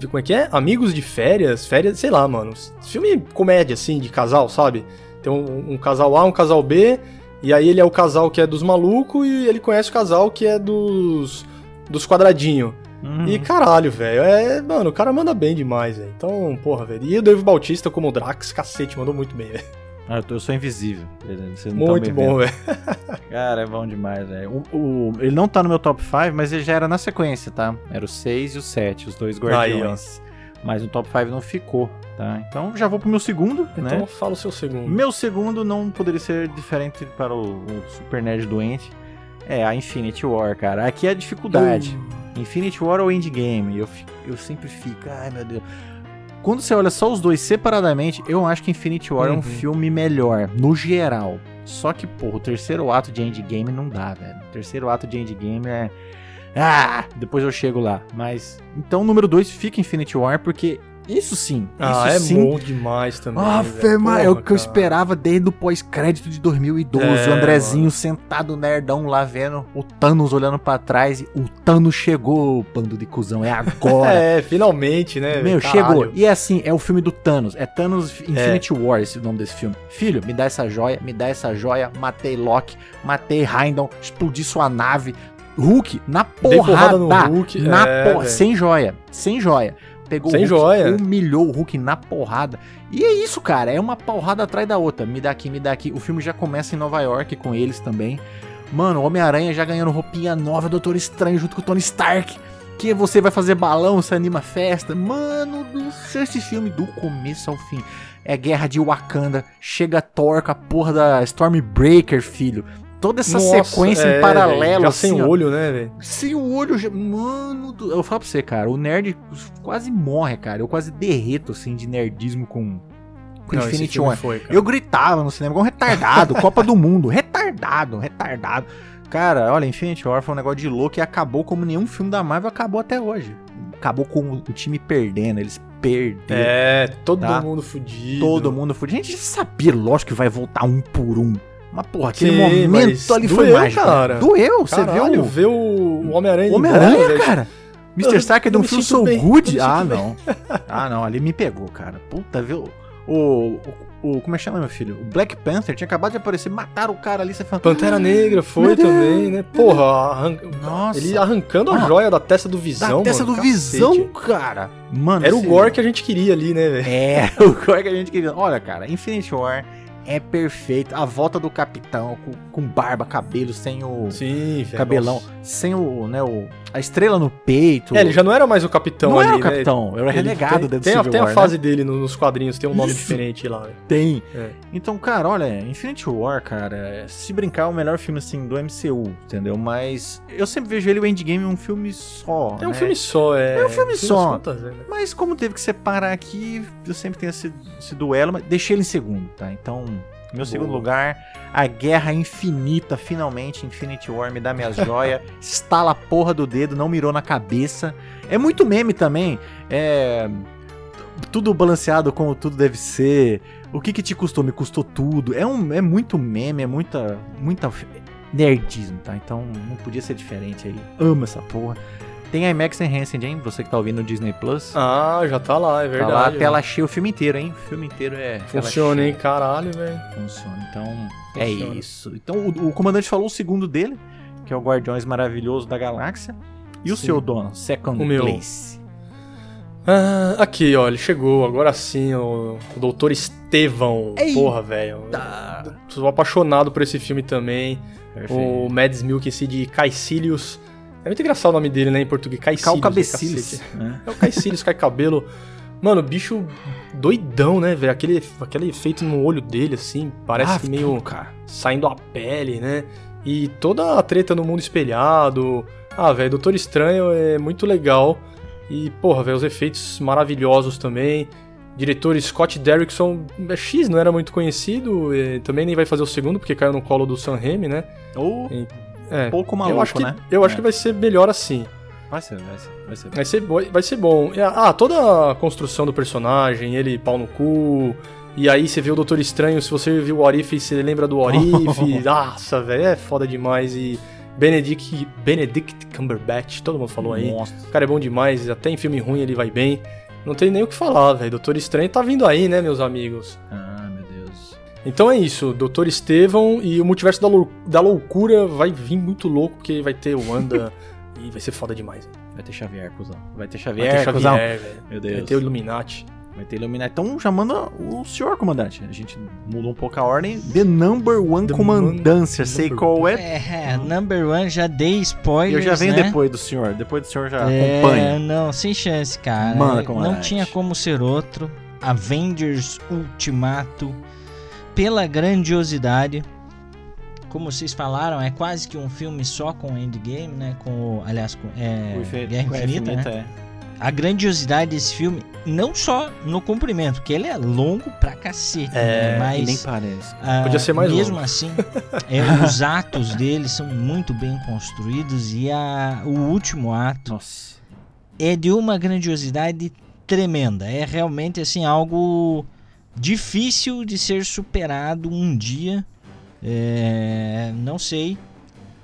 Como é que é? Amigos de férias, férias, sei lá, mano. Filme comédia, assim, de casal, sabe? Tem um, um casal A, um casal B, e aí ele é o casal que é dos malucos e ele conhece o casal que é dos. dos quadradinhos. Uhum. E caralho, velho, é. Mano, o cara manda bem demais, velho. Então, porra, velho. E o Dave Bautista como o Drax, cacete, mandou muito bem, velho. Ah, eu, tô, eu sou invisível. Tá muito tá bom, velho. Cara, é bom demais, velho. Ele não tá no meu top 5, mas ele já era na sequência, tá? Era o 6 e o 7, os dois guardiões. Aí, mas no top 5 não ficou, tá? Então já vou pro meu segundo, então, né? Então fala o seu segundo. Meu segundo não poderia ser diferente para o, o Super Nerd doente. É a Infinity War, cara. Aqui é a dificuldade. Uh. Infinity War ou Endgame? Eu, eu sempre fico, ai meu Deus. Quando você olha só os dois separadamente, eu acho que Infinity War uhum. é um uhum. filme melhor, no geral. Só que, pô, o terceiro ato de Endgame não dá, velho. O terceiro ato de Endgame é. Ah! Depois eu chego lá. Mas. Então, número dois fica Infinity War, porque isso sim. Ah, isso é sim. bom demais também. Ah, é o que cara. eu esperava desde o pós-crédito de 2012. É, o Andrezinho mano. sentado nerdão lá vendo o Thanos olhando para trás e o Thanos chegou, bando de cuzão. É agora. é, finalmente, né? Meu, Caralho. chegou. E é assim, é o filme do Thanos. É Thanos Infinity é. War, esse o nome desse filme. Filho, me dá essa joia, me dá essa joia. Matei Loki, matei Heimdall, explodi sua nave. Hulk na porrada. No Hulk. Na é, por... Sem joia. Sem joia pegou Sem o Hulk, joia. humilhou o Hulk na porrada. E é isso, cara, é uma porrada atrás da outra. Me dá aqui, me dá aqui. O filme já começa em Nova York com eles também. Mano, Homem-Aranha já ganhando roupinha nova, Doutor Estranho junto com o Tony Stark. Que você vai fazer balão, você anima festa. Mano do céu, esse filme do começo ao fim. É guerra de Wakanda. Chega Thor com a porra da Stormbreaker, filho toda essa Nossa, sequência é, em paralelo. Já assim, sem ó, olho, né, velho? Sem o olho, mano. Do, eu falo pra você, cara, o nerd quase morre, cara. Eu quase derreto, assim, de nerdismo com, com Não, Infinity War. Eu gritava no cinema igual um retardado, Copa do Mundo. Retardado, retardado. Cara, olha, Infinity War foi um negócio de louco e acabou como nenhum filme da Marvel acabou até hoje. Acabou com o time perdendo, eles perderam. É, todo tá? mundo fudido. Todo mundo fudido. A gente já sabia, lógico, que vai voltar um por um. Mas, porra, aquele Sim, momento ali foi mágico. Cara. Doeu, você viu? Ver o Homem-Aranha Homem-Aranha, cara. Mr. Stark não feel so bem, good. Ah, não. ah, não, ali me pegou, cara. Puta, viu? O, o, o, Como é que chama, meu filho? O Black Panther tinha acabado de aparecer, mataram o cara ali. Você fala, Pantera Negra foi também, né? Porra, arran... Nossa. ele arrancando a joia da testa do Visão. Da testa mano, do cacete. Visão, cara. Mano, era o gore que a gente queria ali, né, velho? É, o gore que a gente queria. Olha, cara, Infinity War é perfeito. A volta do capitão com, com barba, cabelo, sem o Sim, cabelão, nossa. sem o, né, o a estrela no peito. É, ele já não era mais o capitão não ali, era o né? capitão, era renegado tem, dentro tem, do Tem a fase né? dele nos quadrinhos, tem um nome Isso. diferente lá. Véio. Tem. É. Então, cara, olha, Infinity War, cara, se brincar é o melhor filme assim do MCU, entendeu? Mas eu sempre vejo ele o Endgame um filme só. É um né? filme só, é. É um filme só. Contas, né? Mas como teve que separar aqui, eu sempre tenho esse, esse duelo, mas deixei ele em segundo, tá? Então, meu Boa. segundo lugar, a Guerra Infinita, finalmente, Infinity War, me dá minhas joias, estala a porra do dedo, não mirou na cabeça. É muito meme também, é... Tudo balanceado como tudo deve ser. O que que te custou? Me custou tudo. É, um, é muito meme, é muita, muita nerdismo, tá? Então não podia ser diferente aí. Amo essa porra. Tem IMAX Enhanced, hein? Você que tá ouvindo no Disney Plus. Ah, já tá lá, é verdade. Tá lá, tela cheia o filme inteiro, hein? O filme inteiro é. Funciona, hein? Caralho, velho. Funciona. Então, é Funciona. é isso. Então, o, o, comandante falou o segundo dele, que é o Guardiões Maravilhoso da Galáxia. E o seu dono, Second o meu. Place? Ah, aqui, ó, ele chegou, agora sim, o, o Doutor Estevão. Eita. Porra, velho. Tô apaixonado por esse filme também. Perfeito. O Mads Milk Caecilius. É muito engraçado o nome dele, né, em português. Caecilius. Calcabecilis. É. é o Caecilius, cai cabelo. Mano, bicho doidão, né, velho? Aquele, aquele efeito no olho dele, assim, parece ah, que meio cara. saindo a pele, né? E toda a treta no mundo espelhado. Ah, velho, Doutor Estranho é muito legal. E, porra, velho, os efeitos maravilhosos também. Diretor Scott Derrickson, é X, não era muito conhecido, também nem vai fazer o segundo, porque caiu no colo do Sam Raimi, né? Ou é, pouco maluco, eu acho que, né? Eu acho é. que vai ser melhor assim. Vai ser, vai ser. Vai ser, vai ser, vai ser bom. Ah, toda a construção do personagem, ele pau no cu, e aí você vê o Doutor Estranho, se você viu o Orif, você lembra do Orif. Nossa, velho, é foda demais. E Benedict, Benedict Cumberbatch, todo mundo falou aí. Nossa. O cara é bom demais, até em filme ruim ele vai bem. Não tem nem o que falar, velho. Doutor Estranho tá vindo aí, né, meus amigos? Ah. Então é isso, Doutor Estevão e o multiverso da, lou da loucura vai vir muito louco, porque vai ter Wanda e vai ser foda demais. Vai ter Xavier, cuzão. Vai ter Xavier, vai ter Xavier, cuzão. Meu Deus. Vai ter o Illuminati. Vai ter Illuminati. Então já manda o senhor comandante. A gente mudou um pouco a ordem. The Number One The Comandância. Sei qual é. É, Number One, já dei spoiler. Eu já venho né? depois do senhor. Depois do senhor já é, acompanha. Não, sem chance, cara. Manda, comandante. Não tinha como ser outro. Avengers Ultimato. Pela grandiosidade. Como vocês falaram, é quase que um filme só com Endgame, né? Com, aliás, com é, Guerra Infinita, Infinita né? É a grandiosidade desse filme, não só no comprimento, que ele é longo pra cacete, é, né? mas nem parece. Ah, Podia ser mais mesmo longo. assim, é, os atos dele são muito bem construídos e a, o último ato Nossa. é de uma grandiosidade tremenda. É realmente assim algo difícil de ser superado um dia. É, não sei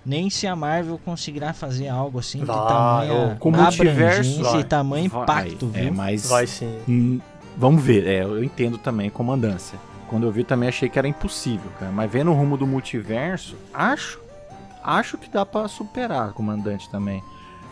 nem se a Marvel conseguirá fazer algo assim vai, de tamanho com multiverso e tamanho vai, impacto, é, viu? mas vai sim. Hum, vamos ver, é, eu entendo também comandância. Quando eu vi também achei que era impossível, cara, mas vendo o rumo do multiverso, acho acho que dá para superar comandante também.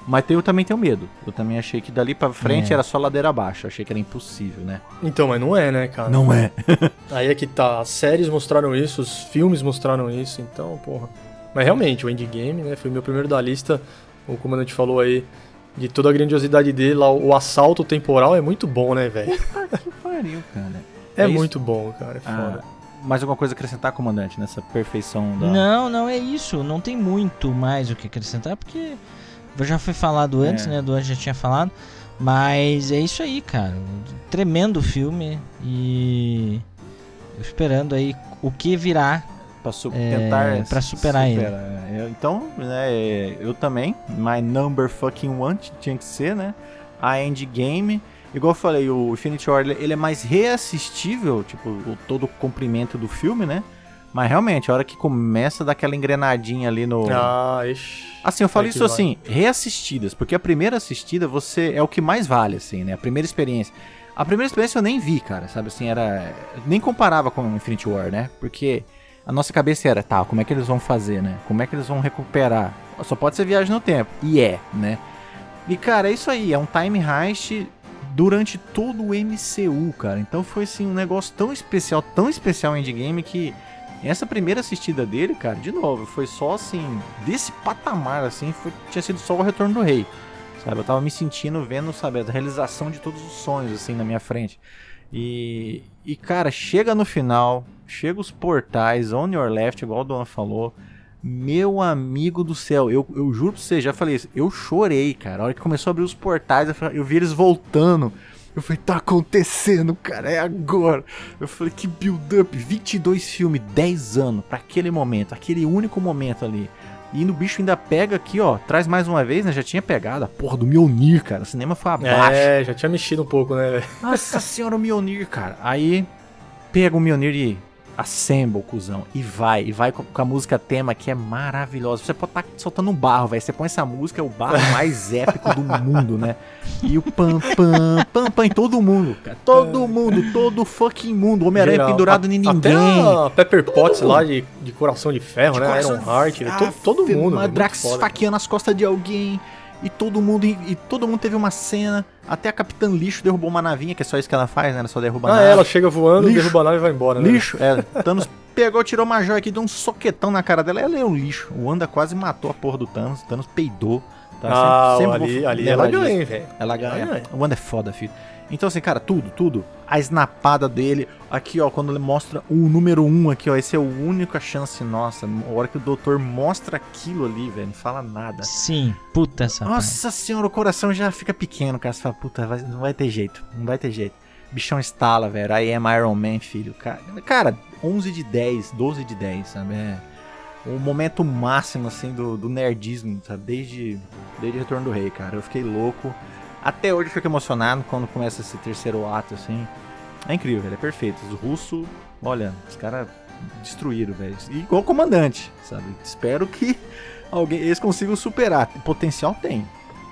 Mas eu também tenho medo. Eu também achei que dali para frente é. era só ladeira abaixo. Achei que era impossível, né? Então, mas não é, né, cara? Não é. Aí é que tá. As séries mostraram isso, os filmes mostraram isso. Então, porra. Mas realmente, o Endgame, né, foi o meu primeiro da lista. O comandante falou aí de toda a grandiosidade dele, lá, o assalto temporal é muito bom, né, velho? que pariu, cara. É, é muito bom, cara, é ah, foda. Ah, mais alguma coisa a acrescentar, comandante, nessa perfeição da... Não, não, é isso. Não tem muito mais o que acrescentar, porque já foi falado antes, é. né, do Anjo já tinha falado. Mas é isso aí, cara. Tremendo filme e esperando aí o que virá para su é, tentar superar, superar, ele. É, então, né, eu também, my number fucking one tinha que ser, né? A Endgame, igual eu falei, o Infinity War ele é mais reassistível, tipo, o, todo o comprimento do filme, né? Mas realmente, a hora que começa a dar aquela engrenadinha ali no. Ah, ixi. Assim, eu falo isso vai. assim, reassistidas, porque a primeira assistida você é o que mais vale, assim, né? A primeira experiência. A primeira experiência eu nem vi, cara, sabe assim, era. Nem comparava com Infinity War, né? Porque a nossa cabeça era, tá, como é que eles vão fazer, né? Como é que eles vão recuperar? Só pode ser viagem no tempo. E é, né? E cara, é isso aí, é um time heist durante todo o MCU, cara. Então foi assim um negócio tão especial, tão especial em Endgame que essa primeira assistida dele, cara, de novo, foi só assim, desse patamar assim, foi, tinha sido só o retorno do rei. Sabe? Eu tava me sentindo vendo, sabe, a realização de todos os sonhos assim na minha frente. E, e cara, chega no final, chega os portais, on your left, igual o Dona falou. Meu amigo do céu, eu, eu juro pra você, já falei isso, eu chorei, cara. A hora que começou a abrir os portais, eu, vi eles voltando. Eu falei, tá acontecendo, cara, é agora. Eu falei, que build-up, 22 filmes, 10 anos, para aquele momento, aquele único momento ali. E no bicho ainda pega aqui, ó, traz mais uma vez, né? Já tinha pegado a porra do Mjolnir, cara. O cinema foi abaixo. É, já tinha mexido um pouco, né, velho? Nossa senhora, o Mjolnir, cara. Aí pega o Mjolnir e Assemble, cuzão. E vai, e vai com, a música tema que é maravilhosa. Você pode estar tá soltando um barro, velho. Você põe essa música, é o barro mais épico do mundo, né? E o pam, pam, pam, pam em todo mundo, cara. Todo mundo, todo fucking mundo. Homem-Aranha pendurado em ninguém. Até a Pepper Potts lá de, de coração de ferro, de né? Iron Heart, ah, todo, todo mundo. Uma Drax faqueando as costas de alguém. E todo mundo e todo mundo teve uma cena. Até a Capitã Lixo derrubou uma navinha, que é só isso que ela faz, né? Ela só derruba a ah, nave. Ela chega voando, lixo. derruba a nave e vai embora, né? Lixo, é. Thanos pegou, tirou uma joia aqui, deu um soquetão na cara dela. Ela é um lixo. O Wanda quase matou a porra do Thanos. O Thanos peidou. Tá? Ah, sempre, sempre ali, ali ela ganha, velho. Ela ganha. O Wanda é foda, filho. Então, assim, cara, tudo, tudo. A snapada dele. Aqui, ó, quando ele mostra o número 1 um aqui, ó. Esse é o única chance nossa. A hora que o doutor mostra aquilo ali, velho, não fala nada. Sim, puta essa Nossa parte. senhora, o coração já fica pequeno, cara. Você fala, puta, vai, não vai ter jeito. Não vai ter jeito. Bichão estala, velho. I am Iron Man, filho. Cara, cara 11 de 10, 12 de 10, sabe? É o momento máximo, assim, do, do nerdismo, sabe? Desde, desde Retorno do Rei, cara. Eu fiquei louco. Até hoje eu fico emocionado quando começa esse terceiro ato, assim. É incrível, velho. É perfeito. Os russos, olha, os caras destruíram, velho. Igual o comandante, sabe? Espero que alguém eles consigam superar. Potencial tem,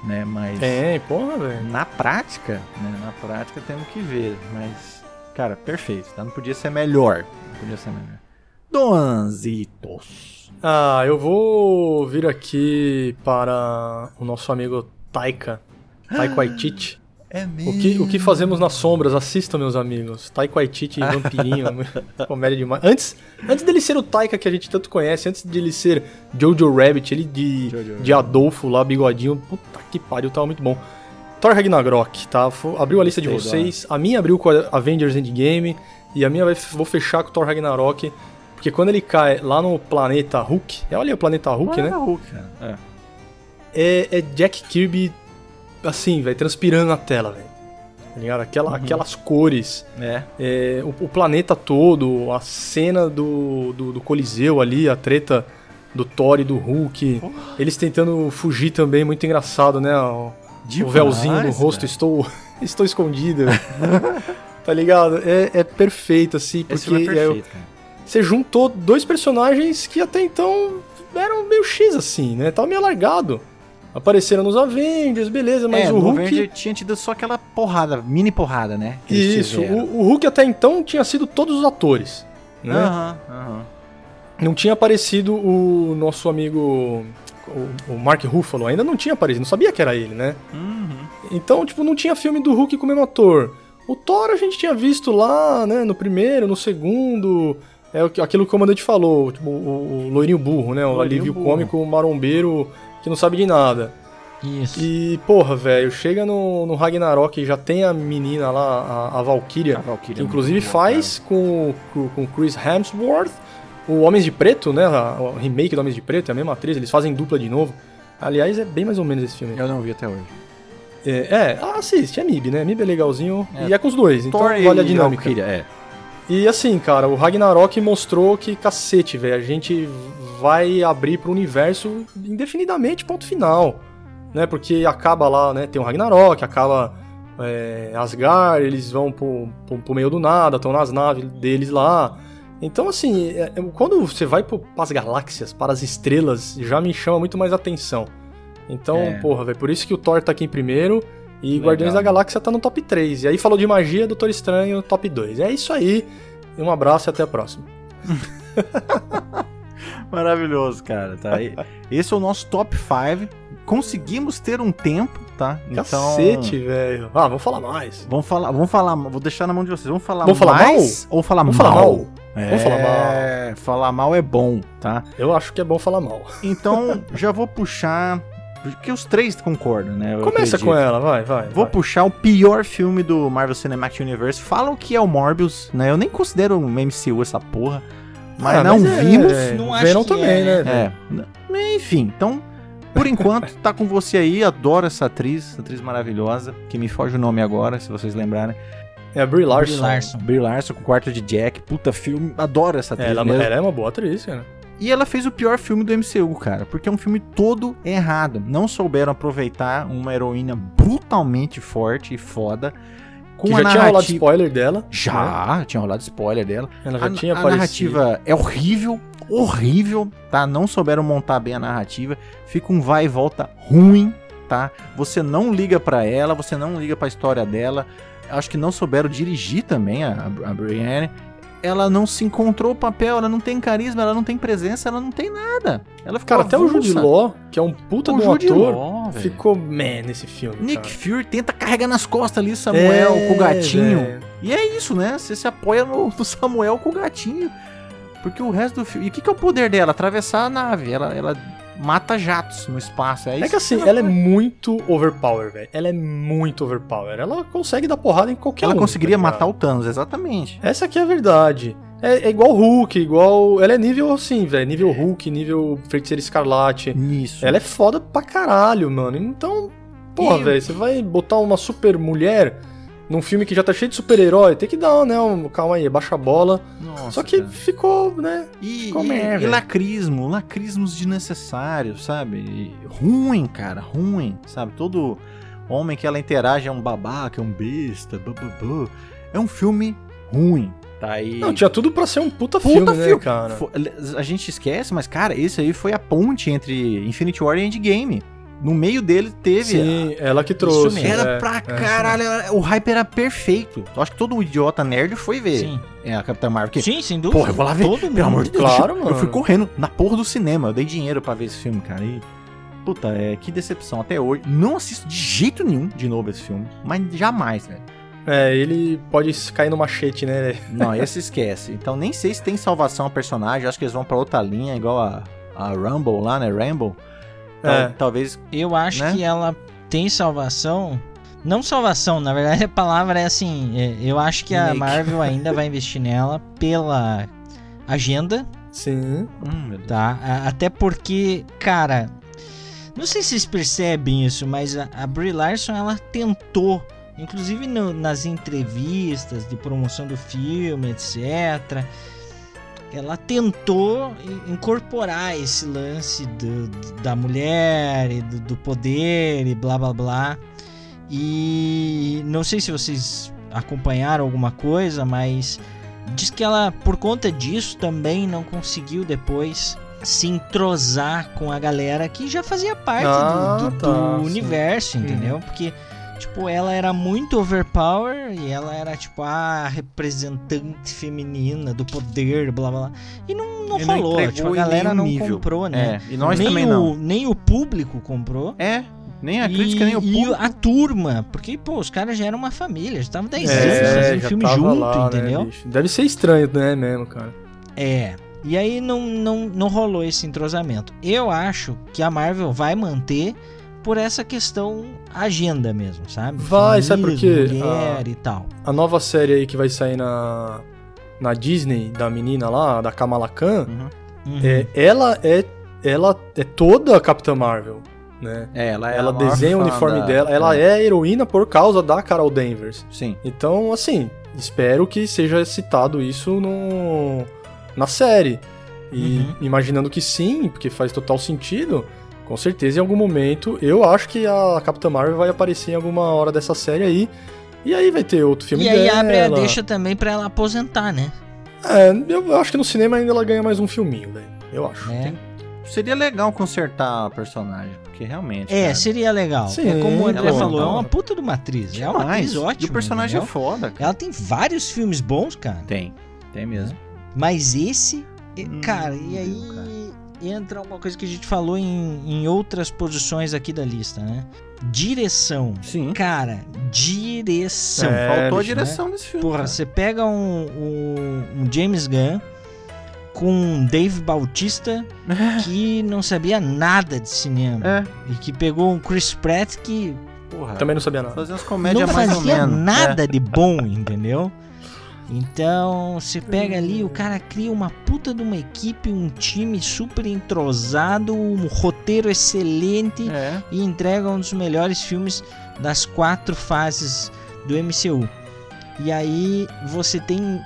né? Mas. Tem, porra, velho. Na prática, né? Na prática temos que ver. Mas, cara, perfeito, tá? Não podia ser melhor. Não podia ser melhor. Donzitos. Ah, eu vou vir aqui para o nosso amigo Taika Taika Waititi. É mesmo. O que, o que fazemos nas sombras? Assistam, meus amigos. Taika Waititi e Vampirinho. comédia demais. Antes, antes dele ser o Taika que a gente tanto conhece, antes de ele ser Jojo Rabbit, ele de, de Adolfo lá, bigodinho. Puta que pariu, tava muito bom. Thor Ragnarok, tá? Abriu a lista de Sei vocês. A minha abriu com a Avengers Endgame. E a minha vai, vou fechar com o Thor Ragnarok. Porque quando ele cai lá no planeta Hulk. É, olha o planeta Hulk, planeta né? Hulk, é. É, é Jack Kirby assim, velho, transpirando na tela, velho. Tá ligado? Aquela, uhum. Aquelas cores. É. é o, o, planeta todo, a cena do, do, do, Coliseu ali, a treta do Thor e do Hulk. Oh. Eles tentando fugir também, muito engraçado, né? O, o véuzinho no rosto, estou, estou escondido. tá ligado? É, é perfeito, assim, porque. É perfeito, é, você juntou dois personagens que até então eram meio X, assim, né? Tava meio largado apareceram nos Avengers, beleza, mas é, o Hulk. Avenger tinha tido só aquela porrada, mini porrada, né? Isso, o, o, Hulk até então tinha sido todos os atores. Né? Aham, aham. Não tinha aparecido o nosso amigo. O, o, Mark Ruffalo ainda não tinha aparecido, não sabia que era ele, né? Uhum. Então, tipo, não tinha filme do Hulk com o mesmo ator. O Thor a gente tinha visto lá, né, no primeiro, no segundo. É aquilo que o comandante falou, tipo, o, o loirinho burro, né? O, o alívio burro. cômico marombeiro que não sabe de nada. Isso. E, porra, velho, chega no, no Ragnarok e já tem a menina lá, a, a Valkyria, a Valkyria que é inclusive faz com, com, com Chris Hemsworth o Homens de Preto, né? O remake do Homens de Preto, é a mesma atriz, eles fazem dupla de novo. Aliás, é bem mais ou menos esse filme. Eu não vi até hoje. É, é assiste, é MIB, né? MIB é legalzinho é. e é com os dois, então Thor vale a dinâmica. Valkyria, é. E assim, cara, o Ragnarok mostrou que, cacete, velho, a gente vai abrir pro universo indefinidamente, ponto final. Né? Porque acaba lá, né? Tem o Ragnarok, acaba é, Asgard, eles vão pro, pro, pro meio do nada, estão nas naves deles lá. Então, assim, é, é quando você vai para as galáxias, para as estrelas, já me chama muito mais atenção. Então, é. porra, velho, por isso que o Thor tá aqui em primeiro. E Legal. Guardiões da Galáxia tá no top 3. E aí falou de magia, Doutor Estranho, top 2. É isso aí. Um abraço e até a próxima. Maravilhoso, cara. Tá? Esse é o nosso top 5. Conseguimos ter um tempo, tá? Então. Cacete, velho. Ah, vamos falar mais. Vamos falar, vamos falar. Vou deixar na mão de vocês. Vamos falar vamos mais falar mal? ou falar vamos mal? Falar mal. É, vamos falar mal. Falar mal é bom, tá? Eu acho que é bom falar mal. Então, já vou puxar porque os três concordam, né? Começa com ela, vai, vai. Vou vai. puxar o pior filme do Marvel Cinematic Universe. Falam que é o Morbius, né? Eu nem considero um MCU essa porra. Mas ah, não mas é, vimos. É, não Venom também, é, né? É. Enfim, então, por enquanto, tá com você aí. Adoro essa atriz, essa atriz maravilhosa. Que me foge o nome agora, se vocês lembrarem. É a Brie Larson. Brie Larson. Brie Larson com o quarto de Jack. Puta filme. Adoro essa atriz. ela, ela, é uma boa atriz, cara. E ela fez o pior filme do MCU, cara, porque é um filme todo errado. Não souberam aproveitar uma heroína brutalmente forte e foda. Com que já narrativa... tinha rolado spoiler dela. Já, né? tinha rolado spoiler dela. Ela já a, tinha a aparecido. narrativa é horrível, horrível, tá? Não souberam montar bem a narrativa. Fica um vai e volta ruim, tá? Você não liga para ela, você não liga para a história dela. Acho que não souberam dirigir também a, a Brienne ela não se encontrou o papel, ela não tem carisma, ela não tem presença, ela não tem nada. Ela ficou Cara, até o Jude Law, que é um puta o do ator, Law, ficou man nesse filme. Nick cara. Fury tenta carregar nas costas ali Samuel é, com o gatinho. Véio. E é isso, né? Você se apoia no, no, Samuel com o gatinho. Porque o resto do filme. E o que, que é o poder dela? Atravessar a nave. Ela, ela mata jatos no espaço. É, é que assim, ela, é muito overpower, velho. Ela é muito overpower. Ela consegue dar porrada em qualquer Ela um, conseguiria tá matar o Thanos, exatamente. Essa aqui é a verdade. É, é igual Hulk, igual. Ela é nível assim, velho. Nível Hulk, nível Feiticeiro Escarlate. Isso. Ela é foda pra caralho, mano. Então, porra, velho, você vai botar uma super mulher num filme que já tá cheio de super-herói, tem que dar, né? Um, calma aí, baixa a bola. Nossa, Só que cara. ficou, né? E, ficou e, e lacrismo, lacrismos desnecessários, sabe? E ruim, cara, ruim, sabe? Todo homem que ela interage é um babaca, é um besta, blá, É um filme ruim. Tá aí. Não, tinha tudo pra ser um puta, puta filme, filme, né, cara? A gente esquece, mas, cara, esse aí foi a ponte entre Infinity War e Endgame. No meio dele teve. Sim, a... ela que trouxe. Era é, pra é, caralho. É. O hype era perfeito. Eu acho que todo idiota nerd foi ver Sim. É, a Capitã Marvel. Que, Sim, sem dúvida. Porra, eu vou lá ver. Todo Pelo amor de Deus. Claro, mano. Eu fui correndo na porra do cinema. Eu dei dinheiro pra ver esse filme, cara. E. Puta, é, que decepção. Até hoje. Não assisto de jeito nenhum de novo esse filme. Mas jamais, velho. É, ele pode cair no machete, né? Não, esse esquece. Então nem sei se tem salvação a personagem. Acho que eles vão pra outra linha, igual a, a Rumble lá, né? Ramble. É. Talvez. Eu acho né? que ela tem salvação. Não salvação, na verdade a palavra é assim. É, eu acho que a Marvel ainda vai investir nela pela agenda. Sim. Hum, tá. Até porque, cara. Não sei se vocês percebem isso, mas a, a Brie Larson ela tentou inclusive no, nas entrevistas de promoção do filme, etc ela tentou incorporar esse lance do, da mulher e do, do, poder e blá blá blá. E não sei se vocês acompanharam alguma coisa, mas diz que ela, por conta disso, também não conseguiu depois se entrosar com a galera que já fazia parte ah, do, do, tá, universo, entendeu? Uhum. Porque tipo, ela era muito overpower e ela era, tipo, a representante feminina do poder, blá blá blá. E não, não e rolou, não tipo, a galera não nível. comprou, né? É, e nós nem também o, não. Nem o público comprou. É, nem a crítica, e, nem o público. E a turma, porque, pô, os caras já eram uma família, já estavam 10 é, anos fazendo filme junto, lá, né, entendeu? Né, Deve ser estranho, né, mesmo, cara. É. E aí não, não, não rolou esse entrosamento. Eu acho que a Marvel vai manter por essa questão agenda mesmo, sabe? Vai, sabe por quê? Mulher a, e tal. A nova série aí que vai sair na, na Disney, da menina lá, da Kamala Khan, uhum. Uhum. É, ela é ela é toda a Capitã Marvel, né? É, ela é Ela desenha o uniforme da... dela, ela é. é heroína por causa da Carol Danvers. Sim. Então, assim, espero que seja citado isso no na série. E uhum. imaginando que sim, porque faz total sentido, com certeza, em algum momento, eu acho que a Capitã Marvel vai aparecer em alguma hora dessa série aí. E aí vai ter outro filme e dela. E aí abre a deixa também pra ela aposentar, né? É, eu acho que no cinema ainda ela ganha mais um filminho, velho. Eu acho. É. Tem... Seria legal consertar a personagem, porque realmente. É, cara... seria legal. Sim, é como o André falou, é uma puta de uma atriz. É uma atriz ótima. E o personagem entendeu? é foda. Cara. Ela tem vários filmes bons, cara. Tem, tem mesmo. Mas esse, hum, cara, e aí. Cara entra uma coisa que a gente falou em, em outras posições aqui da lista, né? Direção. Sim. Cara, direção. É, Faltou a né? direção né? nesse filme. Porra, cara. você pega um, um, um, James Gunn com um Dave Bautista é. que não sabia nada de cinema. É. E que pegou um Chris Pratt que. Porra, Também não sabia nada. Fazia as comédias não mais ou menos. nada é. de bom, entendeu? Então, você pega ali, o cara cria uma puta de uma equipe, um time super entrosado, um roteiro excelente é. e entrega um dos melhores filmes das quatro fases do MCU. E aí você tem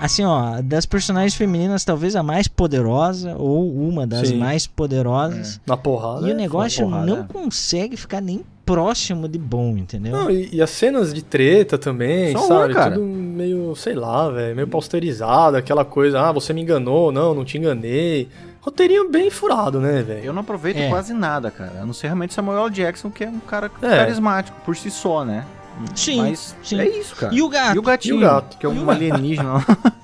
assim, ó, das personagens femininas talvez a mais poderosa ou uma das Sim. mais poderosas. É. Na porrada. E o negócio porrada, não é. consegue ficar nem próximo de bom, entendeu? Não, e, e, as cenas de treta também, Só sabe? Uma, Tudo meio, sei lá, velho, meio posterizado, aquela coisa, ah, você me enganou, não, não te enganei. Roteirinho bem furado, né, velho? Eu não aproveito é. quase nada, cara. A não ser realmente Samuel Jackson, que é um cara é. carismático por si só, né? Sim, Mas sim. é isso, cara. E o gato? E o gatinho, e o gato? que é um alienígena.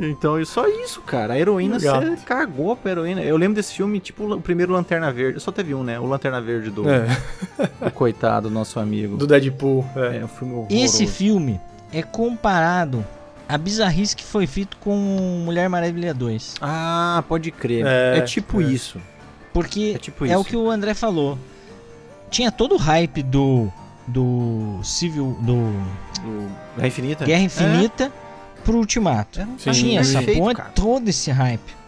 Então, só isso, cara. A heroína, você cagou pra heroína. Eu lembro desse filme, tipo, o primeiro Lanterna Verde. Só teve um, né? O Lanterna Verde do, é. do coitado, nosso amigo. Do Deadpool. É, é um filme horroroso. Esse filme é comparado a bizarrice que foi feito com Mulher Maravilha 2. Ah, pode crer. É, é tipo é. isso. Porque é, tipo é isso. o que o André falou. Tinha todo o hype do do Civil do, do Guerra Infinita. Guerra Infinita. É pro Ultimato. Sim, Tinha essa ponte, cara. todo esse hype.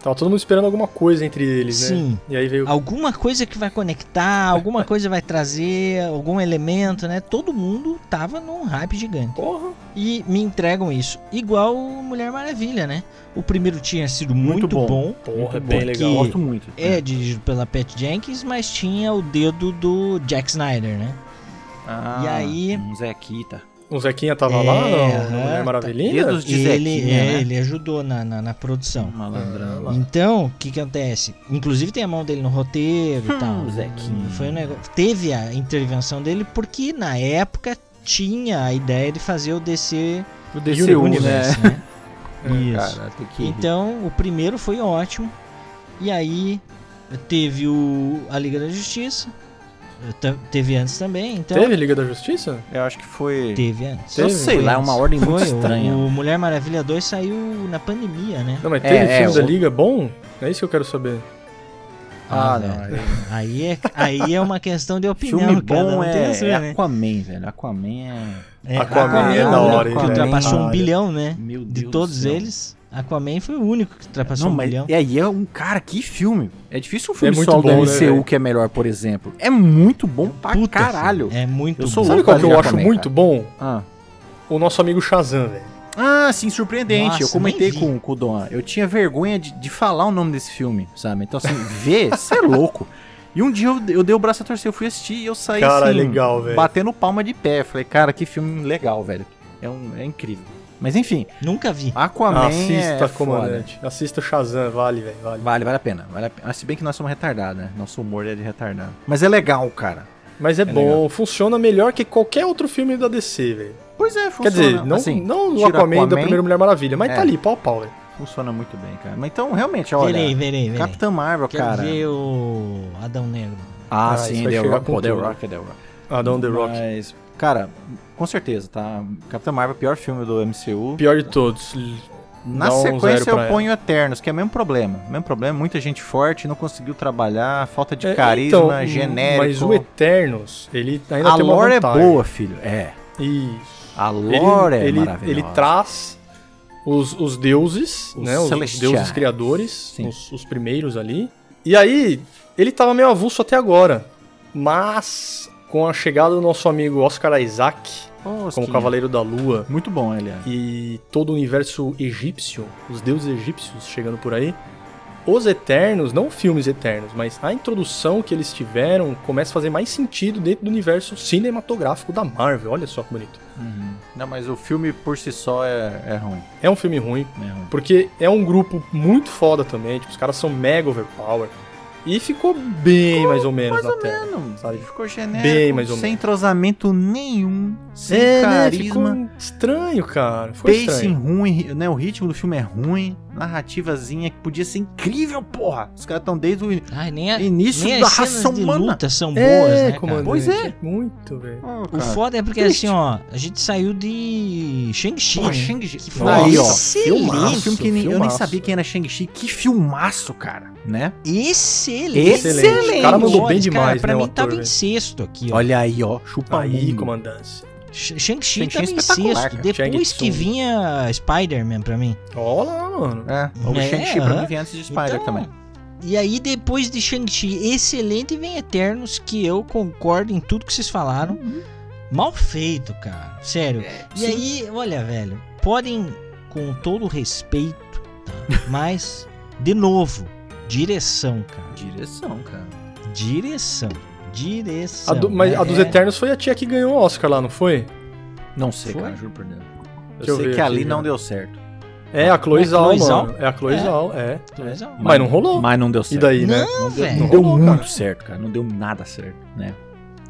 Tava todo mundo esperando alguma coisa entre eles, né? Sim. E aí veio... Alguma coisa que vai conectar, alguma coisa vai trazer, algum elemento, né? Todo mundo tava num hype gigante. Porra. E me entregam isso. Igual Mulher Maravilha, né? O primeiro tinha sido muito, muito bom. bom. Porra, bem legal. Gosto muito. É dirigido pela Pat Jenkins, mas tinha o dedo do Jack Snyder, né? Ah, e aí... Um Zequita. O Zequinha tava é, lá no, no Mulher Maravilhinha? Dedos de ele, Zequinha, é, né? ele ajudou na, na, na produção. Malandrão. Então, o que que acontece? Inclusive tem a mão dele no roteiro e hum, tal. Zequinha. Foi um negócio... Teve a intervenção dele porque na época tinha a ideia de fazer o DC... O DC Universe, né? né? Isso. Cara, então, o primeiro foi ótimo. E aí teve o a Liga da Justiça, Teve antes também, então. Teve Liga da Justiça? Eu acho que foi. Teve antes. Teve, eu sei lá, é uma ordem foi, muito estranha. O, Mulher Maravilha 2 saiu na pandemia, né? Não, mas teve é, filme é, da Liga bom? É isso que eu quero saber. Ah, ah não. Aí... é, aí é uma questão de opinião. Filme bom cara, é, é Aquaman, velho. Aquaman é. é Aquaman é da hora, Que ultrapassou um bilhão, né? Meu Deus de todos eles. Aquaman foi o único que ultrapassou não, um milhão. E aí é um cara, que filme. É difícil um filme é só bom, do MCU né, que é melhor, por exemplo. É muito bom pra Puta, caralho. É muito eu sou bom. Sabe qual que eu acho muito bom? Ah. O nosso amigo Shazam, velho. Ah, sim, surpreendente. Nossa, eu comentei com, com o Dom. Eu tinha vergonha de, de falar o nome desse filme, sabe? Então, assim, ver, você é louco. E um dia eu, eu dei o braço a torcer, eu fui assistir e eu saí cara, assim, legal, batendo palma de pé. Falei, cara, que filme legal, velho. É, um, é incrível. Mas enfim. Nunca vi. Aquaman Assista, é comandante. Foda. Assista o Shazam, vale, velho. Vale. vale, vale a pena. Vale a pena. Se bem que nós somos retardados, né? Nosso humor é de retardado. Mas é legal, cara. Mas é, é bom, legal. funciona melhor que qualquer outro filme da DC, velho. Pois é, funciona. Quer dizer, não, assim, não o Aquaman, Aquaman da primeira Mulher Maravilha, mas tá é. tá ali, pau pau, velho. Funciona muito bem, cara. Mas então, realmente, olha. Verei, verei, verei. Capitã Marvel, Quero cara. ver o Adão Negro. Ah, ah sim, The Rock. Pô, The Rock é The Rock. Adão The Rock. Mas, cara, com certeza, tá? Capitã Marvel, pior filme do MCU. Pior de todos. Na um sequência eu ponho Eternos, que é o mesmo problema. Mesmo problema, muita gente forte, não conseguiu trabalhar, falta de é, carisma, então, genérico. Mas o Eternos, ele ainda a tem uma lore é boa, filho. É. Isso. A lore ele, é ele, maravilhosa. Ele traz os, os deuses, os né? Os deuses criadores, os, os primeiros ali. E aí, ele tava meio avulso até agora. Mas, com a chegada do nosso amigo Oscar Isaac, oh, como Cavaleiro da Lua. Muito bom, aliás. E todo o universo egípcio, os deuses egípcios chegando por aí. Os Eternos, não filmes Eternos, mas a introdução que eles tiveram começa a fazer mais sentido dentro do universo cinematográfico da Marvel. Olha só que bonito. Uhum. Não, mas o filme por si só é, é ruim. É um filme ruim, é ruim, porque é um grupo muito foda também. Tipo, os caras são mega overpower. E ficou bem ficou mais ou menos mais ou tela. Menos. Sabe? Ficou genérico, bem mais ou sem menos. entrosamento nenhum, sem é, carisma. Né? estranho, cara. Foi Pacing estranho. ruim, né? O ritmo do filme é ruim. Narrativazinha que podia ser incrível, porra. Os caras estão desde o Ai, nem a, início nem da raça humana. luta são boas, é, né, cara? Pois é. Muito, velho. Oh, o foda é porque Triste. assim, ó, a gente saiu de Shang-Chi. Né? Shang-Chi. Aí, ó. Filmaço, filme que filmaço. eu nem sabia quem era Shang-Chi. Que filmaço, cara, né? Excelente. Excelente. O cara mandou bem demais, cara, pra né, mim ator, tava véio. em sexto aqui, ó. Olha aí, ó. Chupa aí, comandante. Shang-Chi tava em sexto, depois que vinha Spider-Man pra mim. Olha lá, mano. É, o é, Shang-Chi pra mim vinha antes de Spider então, também. E aí, depois de Shang-Chi, excelente vem Eternos, que eu concordo em tudo que vocês falaram. Uhum. Mal feito, cara. Sério. É, e sim. aí, olha, velho, podem, com todo respeito, tá? mas, de novo, direção, cara. Direção, cara. Direção. Direção. A do, mas é. a dos Eternos foi a tia que ganhou o Oscar lá, não foi? Não sei, foi? cara, juro por Deus. Eu, eu sei que ali não deu certo. É a Chloe é Zhao, mano. É a Chloe é. Zhao, é. Mas, mas, não rolou. Mas não deu certo. E daí, né? Não, não deu, não deu rolou, muito cara. certo, cara. Não deu nada certo, né?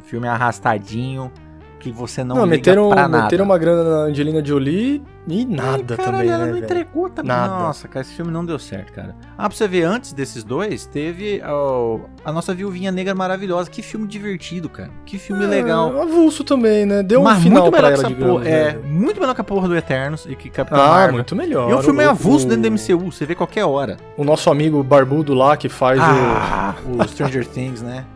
filme arrastadinho, que você não, não liga meteram, pra nada. Meteram uma grana na Angelina Jolie e nada Ai, caralho, também, ela né, não velho? entregou também. Nada. Nossa, cara, esse filme não deu certo, cara. Ah, pra você ver, antes desses dois, teve ó, a nossa Viuvinha Negra maravilhosa. Que filme divertido, cara. Que filme legal. É, avulso também, né? Deu um Mas final muito pra melhor que ela, essa digamos, porra. É, né? muito melhor que a porra do Eternos e que Capitão Ah, Marvel. muito melhor. E o filme é O- avulso o- dentro do MCU, você vê qualquer hora. O nosso amigo barbudo lá que faz Ah, o Stranger Things, né?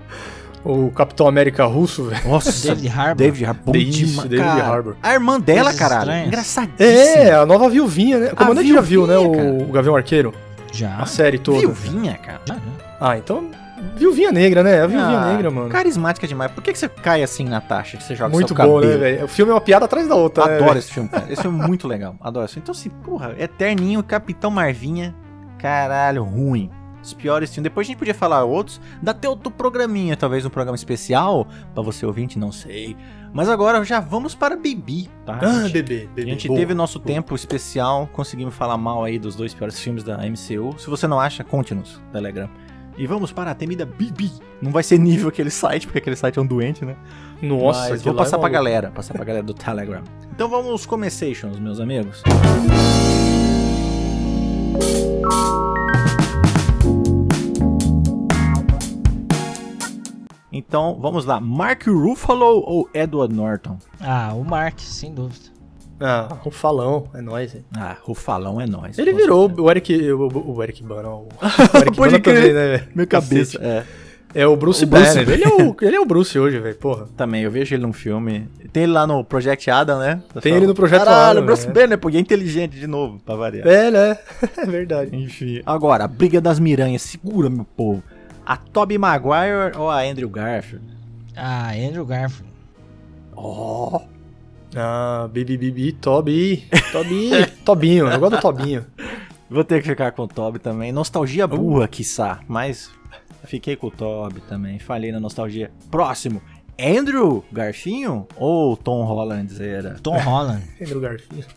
o, Capitão América russo, velho. Nossa, David Harbour. David Harbour. Isso, David cara. Harbour. A irmã dela, Coisas caralho. estranhas. Engraçadíssima. É, a nova viuvinha, né? O comandante já viu, né? O, o Gavião Arqueiro. Já. A série toda. Viuvinha, cara. Já, já. Ah, então. Viuvinha negra, né? A viuvinha Ah, negra, mano. Carismática demais. Por que, que você cai assim na taxa que você joga Muito seu bom, cabelo? né, velho? O filme é uma piada atrás da outra. né, Adoro velho? esse filme, cara. Esse filme é muito legal. Adoro esse filme. Então, assim, porra, Eterninho, Capitão Marvinha. Caralho, ruim. Os piores filmes. Depois a gente podia falar outros. Dá até outro programinha, talvez um programa especial. Pra você ouvinte, não sei. Mas agora já vamos para Bibi, tá? Ah, gente? bebê, A bebê. gente boa. teve nosso tempo especial, conseguimos falar mal aí dos dois piores filmes da MCU. Se você não acha, conte-nos, Telegram. E vamos para a temida Bibi. Não vai ser nível aquele site, porque aquele site é um doente, né? Nossa, Mas vou lá é passar pra galera, passar pra galera do Telegram. Então vamos começations, meus amigos. Então, vamos lá. Mark Ruffalo ou Edward Norton? Ah, o Mark, sem dúvida. Ah, o falão, é nóis, hein? Ah, Rufalão é nóis. Ele virou certeza. o Eric. O, o Eric Bana. O, o Eric Pode Bana crer. também, né, velho? Minha cabeça. É. É o Bruce O Bruce Banner. Ele, é o, ele é o Bruce hoje, velho, porra. Também, eu vejo ele num filme. Tem ele lá no Project Adam, né? Tem ele no Projeto Caralho, Adam, Bruce né? Banner, porque é inteligente de novo, pra variar. É, né? É verdade. Enfim. Agora, a briga das miranhas, segura, meu povo. A Tobey Maguire ou a Andrew Garfield? Ah, Andrew Garfield. Oh, Ah, Bibi Bibi, Toby. Toby. Tobinho, eu gosto do Tobinho. vou ter que ficar com o Tobey também. Nostalgia burra, quiçá, mas fiquei com o Tobey também. Falei na nostalgia. Próximo, Andrew Garfinho ou Tom Holland era? Tom Holland. Andrew Garfield.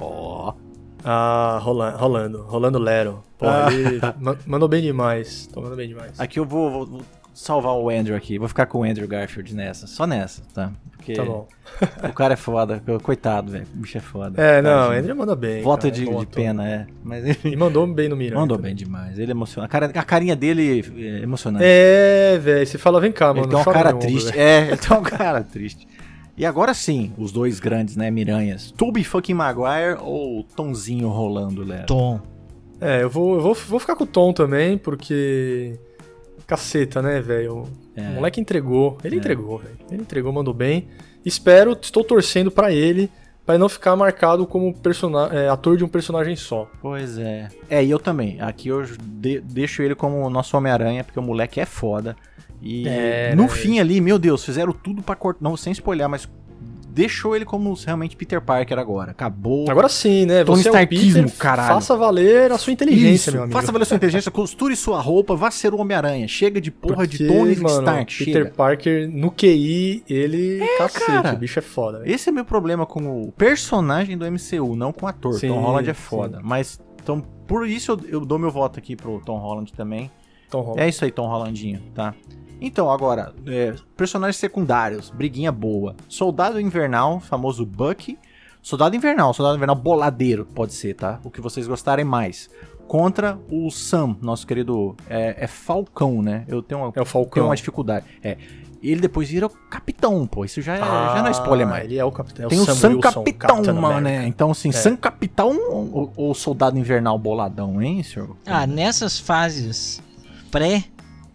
Ó, Ah, Rolando, Rolando, Rolando Lero. Pô, Ah. ele ma- mandou bem demais. Tô mandando bem demais. aqui eu vou, vou- vou salvar o Andrew aqui. Vou ficar com o Andrew Garfield nessa, só nessa, tá? Porque Tá bom. o cara é foda, coitado, velho. O bicho é foda. É, não, Tadinho. Andrew manda bem. Volta cara, de, de pena, é. Mas enfim. E mandou bem no Miranda. Mandou bem demais. Ele emociona. A, cara, a carinha dele é emocionante. É, velho, você fala, vem cá, ele mano. tem uma cara ombro, triste. velho. É, ele tem uma cara triste. E agora sim, os dois grandes, né, Miranhas. Tobey fucking Maguire ou Tonzinho rolando, Léo? Tom. É, eu vou, eu vou, vou ficar com o Tom também, porque. Caceta, né, velho? É. O moleque entregou. Ele entregou, velho. Ele entregou, mandou bem. Espero, estou torcendo pra ele, pra ele não ficar marcado como é, ator de um personagem só. Pois é. É, e eu também. Aqui eu de- deixo ele como o nosso Homem-Aranha, porque o moleque é foda. E É, no fim ali, meu Deus, fizeram tudo pra cortar. Não, sem spoiler, mas deixou ele como realmente Peter Parker agora. Acabou. Agora sim, né? Tony Você é Starkismo, Peter, caralho. faça valer a sua inteligência, Isso, meu amigo. Faça valer sua inteligência, costure sua roupa, vá ser o Homem-Aranha. Chega de porra de Porque, Tony mano, Stark, Peter chega. Parker, no QI, ele... cacete, cara. o bicho é foda. velho. Esse é meu problema com o personagem do MCU, não com o ator. Sim, Tom Holland é sim. foda. Mas, então, por isso eu, eu dou meu voto aqui pro Tom Holland também. Tom Holland. É isso aí, Tom Hollandinho, tá? Então, agora, é, personagens secundários, briguinha boa. Soldado Invernal, famoso Bucky. Soldado Invernal, Soldado Invernal boladeiro, pode ser, tá? O que vocês gostarem mais. Contra o Sam, nosso querido. É, é Falcão, né? Eu tenho uma, É o tenho Falcão. uma dificuldade. É. Ele depois vira o capitão, pô. Isso já, é- já não é Ah, spoiler mais. Ele é o capitão. é Tem o Sam Sam Wilson, Capitão, mano, né? Então, assim, É. Sam Capitão ou, ou Soldado Invernal boladão, hein, senhor? Ah, nessas fases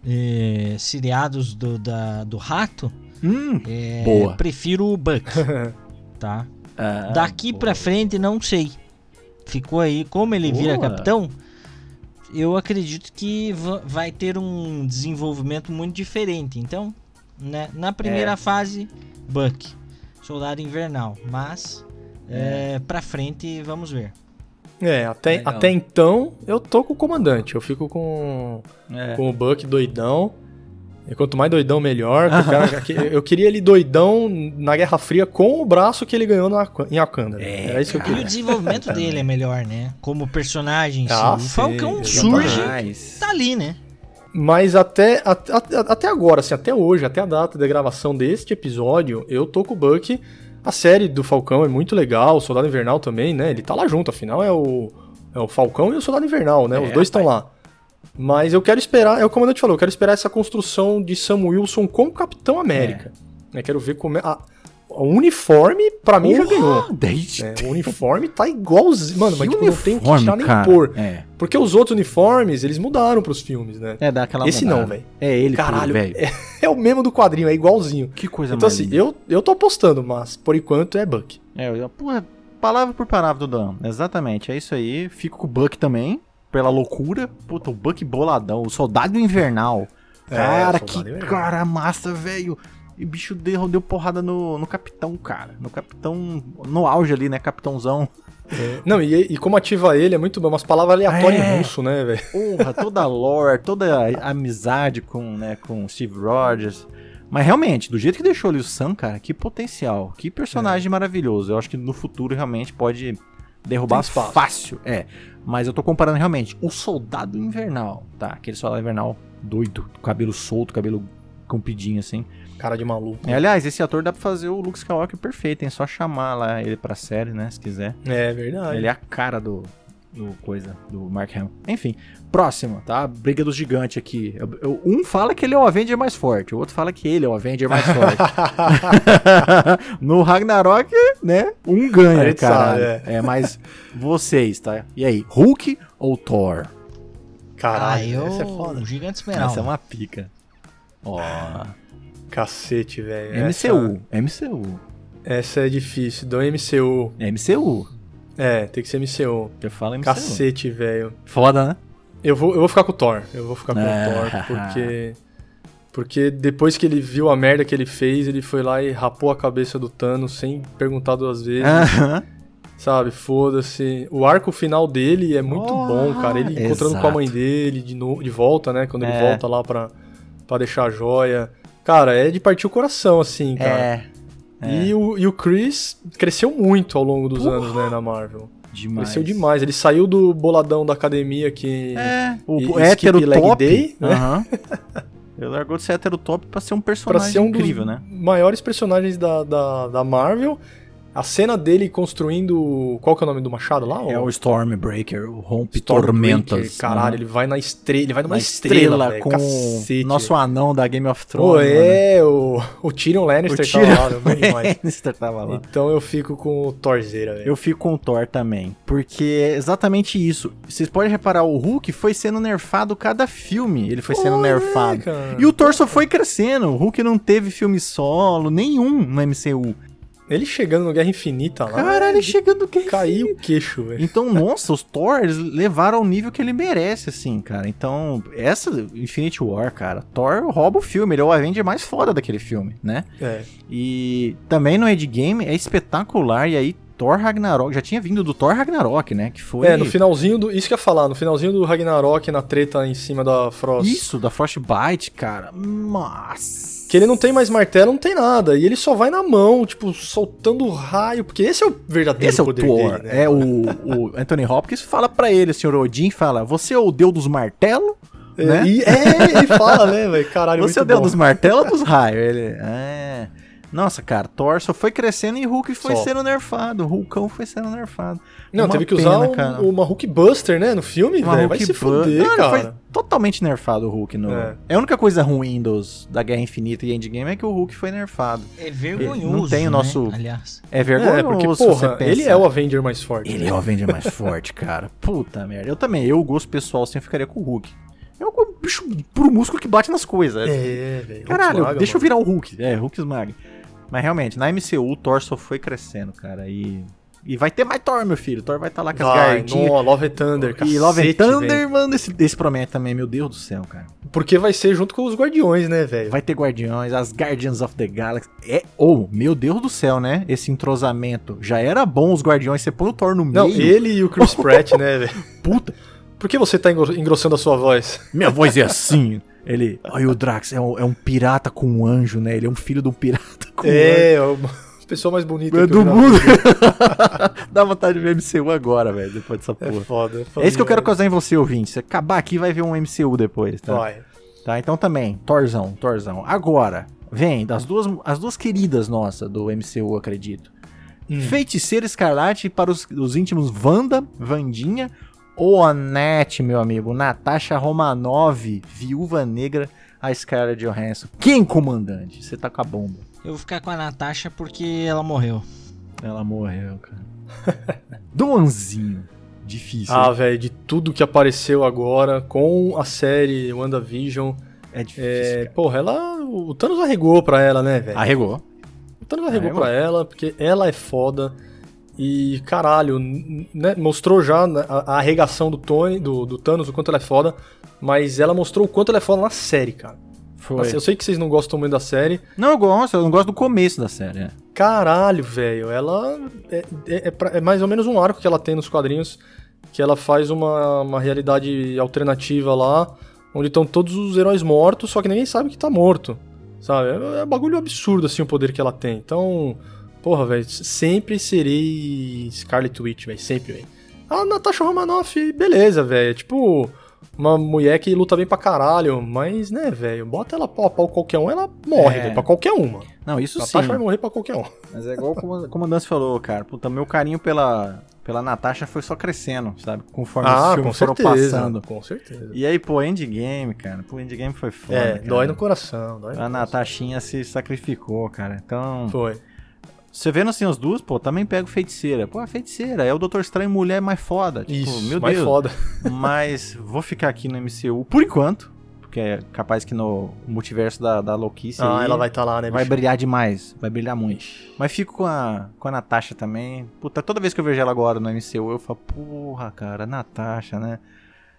pré-seriados do, da, do rato, Hum, é, Boa. prefiro o Buck, tá? ah, Daqui boa. pra frente, não sei. Ficou aí, como ele vira Boa. capitão, eu acredito que va- vai ter um desenvolvimento muito diferente. Então, né, na primeira É. fase, Buck, Soldado Invernal. Mas, é. pra frente, vamos ver. É, até, Legal. até então eu tô com o comandante. Eu fico com, É. com o Buck doidão. E quanto mais doidão, melhor. que o cara- que- eu queria ele doidão na Guerra Fria com o braço que ele ganhou na, em Wakanda. É, Era isso que eu E o desenvolvimento dele é melhor, né? Como personagem. Ah, o sim, Falcão exatamente. surge, tá ali, né? Mas até, até, até agora, assim, até hoje, até a data da gravação deste episódio, eu tô com o Buck. A série do Falcão é muito legal, o Soldado Invernal também, né? Ele tá lá junto, afinal é o, é o Falcão e o Soldado Invernal, né? É, Os dois estão lá. Mas eu quero esperar, é o comandante falou, eu quero esperar essa construção de Sam Wilson como Capitão América. É. Eu quero ver como é. A, o uniforme, pra mim, já ganhou. É, o uniforme tá igualzinho. Mano, que mas tipo, não tem que tirar nem cara, pôr. É. Porque os outros uniformes, eles mudaram pros filmes, né? É, dá aquela Esse mudada. não, velho. É ele, Caralho, velho. É, é, o mesmo do quadrinho, é igualzinho. Que coisa Então, assim, eu, eu tô apostando, mas por enquanto é Buck. É, eu, porra, palavra por palavra, Dudão. Exatamente, é isso aí. Fico com o Buck também, pela loucura. Puta, o Buck boladão, o Soldado Invernal. É, cara, que invernal. cara massa, velho. E o bicho deu, deu porrada no, no capitão, cara. No capitão. No auge ali, né? Capitãozão. É. Não, e, e, como ativa ele é muito bom, umas palavras aleatórias é. em russo, né, velho? Porra, toda a lore, toda a amizade com, né, com Steve Rogers. Mas realmente, do jeito que deixou ali o Sam, cara, que potencial, que personagem é. maravilhoso. Eu acho que no futuro realmente pode derrubar fácil. É. Mas eu tô comparando realmente o Soldado Invernal, tá? Aquele Soldado Invernal doido, cabelo solto, cabelo compridinho assim. Cara de maluco. É, aliás, esse ator dá pra fazer o Luke Skywalker perfeito, hein? Só chamar lá ele pra série, né? Se quiser. É verdade. Ele é a cara do, do coisa, do Mark Hamill. Enfim, próximo, tá? Briga dos gigantes aqui. Eu, eu, um fala que ele é o Avenger mais forte, o outro fala que ele é o Avenger mais forte. no Ragnarok, né? Um ganha, cara. É. é, mas vocês, tá? E aí, Hulk ou Thor? Caralho, ah, eu... essa é foda. Gigante Esmeralda. Essa é uma pica. Ó... Oh. Cacete, velho. MCU. Essa... MCU. Essa é difícil. Do MCU. MCU. É, tem que ser MCU. Eu falo MCU. Cacete, velho. Foda, né? Eu vou, eu vou ficar com o Thor. Eu vou ficar com o Thor, porque. Porque depois que ele viu a merda que ele fez, ele foi lá e rapou a cabeça do Thanos sem perguntar duas vezes. Sabe, foda-se. O arco final dele é muito oh, bom, cara. Ele encontrando exato. com a mãe dele de, no, de volta, né? Quando é. ele volta lá pra, pra deixar a joia. Cara, é de partir o coração, assim, cara. É. é. E, o, e o Chris cresceu muito ao longo dos Porra. anos, né, na Marvel. Demais. Cresceu demais. Ele saiu do boladão da academia que. É, o, hétero top. Day, né? Uhum. Ele largou de ser hétero top pra ser um personagem pra ser um incrível, né? Maiores personagens da, da, da Marvel. A cena dele construindo. Qual que é o nome do machado lá? É o Stormbreaker, o Rompe Tormentas. Caralho, ele vai na estrela. Ele vai numa estrela, estrela com o nosso anão da Game of Thrones. Pô, é, o, o Tyrion Lannister o Tyrion tava lá, Lannister tava lá. Então eu fico com o Thorzeira, velho. Eu fico com o Thor também. Porque é exatamente isso. Vocês podem reparar, o Hulk foi sendo nerfado cada filme. Ele foi sendo nerfado. É, e o Thor só foi crescendo. O Hulk não teve filme solo, nenhum no MCU. Ele chegando no Guerra Infinita lá. Cara, ele chegando no Guerra Caiu o queixo, velho. Então, nossa, os Thor levaram ao nível que ele merece, assim, cara. Então, essa Infinity War, cara, Thor rouba o filme. Ele é o Avenger mais foda daquele filme, né? É. E também no Endgame é espetacular. E aí, Thor Ragnarok, já tinha vindo do Thor Ragnarok, né? Que foi. É, no finalzinho do. Isso que eu ia falar, no finalzinho do Ragnarok, na treta em cima da Frost. Isso, da Frostbite, cara. Nossa. Que ele não tem mais martelo, não tem nada. E ele só vai na mão, tipo, soltando raio. Porque esse é o verdadeiro esse poder é o Thor. Dele, né? É o, o Anthony Hopkins fala para ele, o senhor Odin, fala: Você é o deus dos martelos? É, né? E, é, ele fala, né, velho? Caralho, Você é o deus dos martelos ou dos raios? Ele. É. Nossa, cara, Thor só foi crescendo e Hulk foi só. sendo nerfado. Hulkão foi sendo nerfado. Não, uma teve que pena, usar um, uma Hulk Buster, né, no filme, velho. Vai se fuder, Não, cara. Foi totalmente nerfado o Hulk. No... É. é. a única coisa ruim dos, da Guerra Infinita e Endgame é que o Hulk foi nerfado. É vergonhoso, Não tem o nosso... Né? Aliás. É vergonhoso, é, porque, porra, ele é o Avenger mais forte. Ele né? é o Avenger mais forte, cara. Puta merda. Eu também, eu, gosto pessoal, assim, eu ficaria com o Hulk. É um bicho pro músculo que bate nas coisas. É, velho. Caralho, deixa mano. eu virar o Hulk. É, Hulk esmaga. Mas realmente, na MCU o Thor só foi crescendo, cara. E. E vai ter mais Thor, meu filho. Thor vai estar tá lá com as gardinhas. No, Love Thunder, cara. E Love Thunder, véio. mano, esse, esse promete também, meu Deus do céu, cara. Porque vai ser junto com os Guardiões, né, velho? Vai ter Guardiões, as Guardians of the Galaxy. É, oh, meu Deus do céu, né? Esse entrosamento. Já era bom os Guardiões, você põe o Thor no meio. Não, ele e o Chris Pratt, né, velho? Puta. Por que você tá engrossando a sua voz? Minha voz é assim. Ele. Olha, o Drax é um, é um, pirata com um anjo, né? Ele é um filho de um pirata com é, um anjo. É, a pessoa mais bonita do mundo. Dá vontade de ver MCU agora, velho, depois dessa é porra. É foda, é foda. É isso que eu quero causar em você, ouvinte. Se acabar aqui, vai ver um MCU depois, tá? Vai. Tá? Então também, Torzão, Torzão. Agora, vem das duas, as duas queridas nossas do MCU, acredito. Hum. Feiticeira Escarlate para os, os íntimos Wanda, Vandinha ou Annette, meu amigo, Natasha Romanov, Viúva Negra, a Scarlett Johansson. Quem comandante? Você tá com a bomba. Eu vou ficar com a Natasha porque ela morreu. Ela morreu, cara. Donzinho. Difícil. Ah, velho, de tudo que apareceu agora com a série WandaVision. É difícil. É, porra, ela. O Thanos arregou pra ela, né, velho? Arregou. O Thanos arregou, arregou pra ela, porque ela é foda. E, caralho, né, mostrou já a, a arregação do Tony, do, do Thanos, o quanto ela é foda. Mas ela mostrou o quanto ela é foda na série, cara. Foi. Assim, eu sei que vocês não gostam muito da série. Não, eu gosto, eu não gosto do começo da série. É. Caralho, velho. Ela. É, é, é, é, mais ou menos um arco que ela tem nos quadrinhos. Que ela faz uma, uma realidade alternativa lá. Onde estão todos os heróis mortos, só que ninguém sabe que tá morto. Sabe? É, é um bagulho absurdo, assim, o poder que ela tem. Então. Porra, velho. Sempre serei Scarlet Witch, velho. Sempre, velho. A Natasha Romanoff, beleza, velho. Tipo uma mulher que luta bem pra caralho, mas, né, velho, bota ela pau a pau qualquer um, ela morre, é. véio, pra qualquer uma. Não, isso Natasha sim. vai morrer pra qualquer um. Mas é igual como o comandante falou, cara. Puta, meu carinho pela, pela Natasha foi só crescendo, sabe? Conforme ah, os filmes foram passando. Com certeza. E aí, pô, Endgame, cara. Pô, Endgame foi foda. É, cara. dói no coração. Dói no a Natashinha se sacrificou, cara. Então. Foi. Você vendo assim as duas, pô, também pego feiticeira. Pô, a feiticeira é o Doutor Estranho mulher mais foda. Tipo, Isso, meu mais Deus. foda. Mas vou ficar aqui no MCU por enquanto. Porque é capaz que no multiverso da, da louquice. Ah, ela vai estar tá lá, né? Vai bicho? brilhar demais. Vai brilhar muito. Mas fico com a, com a Natasha também. Puta, toda vez que eu vejo ela agora no MCU, eu falo, porra, cara, Natasha, né?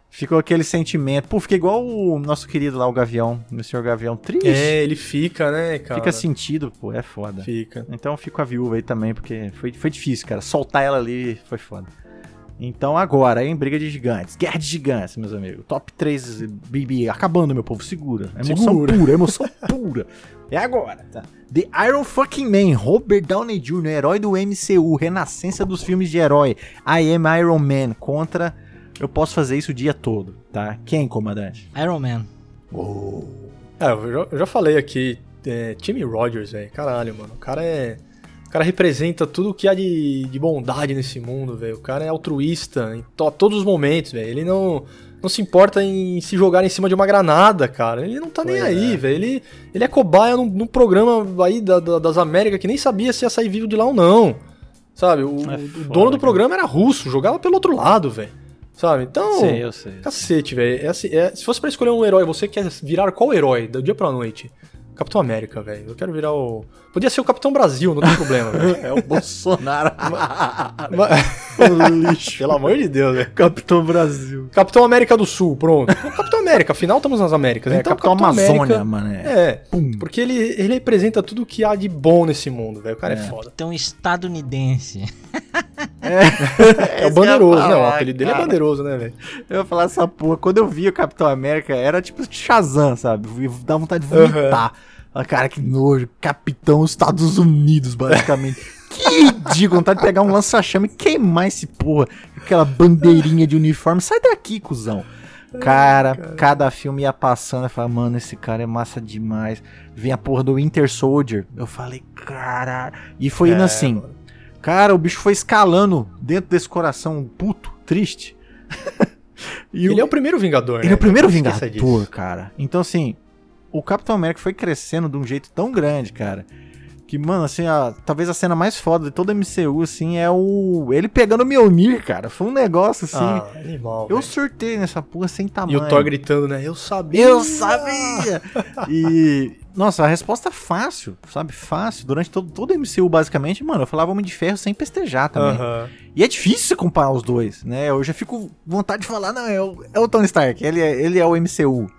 Ficou aquele sentimento. Pô, fica igual o nosso querido lá, o Gavião, o Sr. Gavião. Triste. É, ele fica, né, cara? Fica sentido, pô, é foda. Fica. Então fico a viúva aí também, porque foi, foi difícil, cara. Soltar ela ali foi foda. Então agora, em Briga de Gigantes. Guerra de Gigantes, meus amigos. Top 3 BB. Acabando, meu povo. Segura. Emoção Segura. pura, emoção pura. É agora, tá? The Iron Fucking Man, Robert Downey Jr., herói do MCU, renascença dos filmes de herói. I Am Iron Man contra eu posso fazer isso o dia todo, tá? Quem, comandante? Iron Man. Oh. É, eu já, eu já falei aqui, é, Timmy Rogers, velho. Caralho, mano. O cara é. O cara representa tudo o que há de, de bondade nesse mundo, velho. O cara é altruísta em to, todos os momentos, velho. Ele não, não se importa em se jogar em cima de uma granada, cara. Ele não tá pois nem aí, é. velho. Ele, ele é cobaia num, num programa aí da, da, das Américas que nem sabia se ia sair vivo de lá ou não. Sabe? O, é foda, o dono do programa era russo, jogava pelo outro lado, velho. Sabe? Então. Sei, eu sei. Cacete, velho. É assim, é, se fosse pra escolher um herói, você quer virar qual herói do dia pra noite? Capitão América, velho. Eu quero virar o. Podia ser o Capitão Brasil, não tem problema, velho. É o Bolsonaro. o lixo. Pelo amor de Deus, velho. Capitão Brasil. Capitão América do Sul, pronto. Capitão América, afinal estamos nas Américas. É, então, Capitão, Capitão Amazônia, América, mano. É, é Pum. porque ele, ele representa tudo que há de bom nesse mundo, velho. O cara é, é foda. Então, estadunidense. É, é o bandeiroso, né? O apelido dele é bandeiroso, né, velho? Eu ia falar essa porra. Quando eu vi o Capitão América, era tipo Shazam, sabe? Dá vontade de vomitar. Uhum. Cara, que nojo. Capitão Estados Unidos, basicamente. que ridículo. Vontade de pegar um lança-chama e queimar esse porra. Aquela bandeirinha de uniforme. Sai daqui, cuzão. Cara, cara, cada filme ia passando, eu falava, mano, esse cara é massa demais. Vem a porra do Winter Soldier. Eu falei, cara. E foi indo é, assim. Mano. Cara, o bicho foi escalando dentro desse coração puto, triste. ele o... é o primeiro Vingador, né? Ele é o primeiro Vingador, cara. Então, assim, o Capitão América foi crescendo de um jeito tão grande, cara. Que, mano, assim, a, talvez a cena mais foda de toda a MCU, assim, é o. Ele pegando o Mjolnir, cara. Foi um negócio assim. Ah, animal. Eu véio. surtei nessa porra sem tamanho. E o Thor gritando, né? Eu sabia! Eu sabia! e. Nossa, a resposta é fácil, sabe? Fácil. Durante todo, todo o MCU, basicamente, mano, eu falava Homem de Ferro sem pestejar também. E é difícil comparar os dois, né? Eu já fico vontade de falar, não, é o, é o Tony Stark, ele é, ele é o MCU.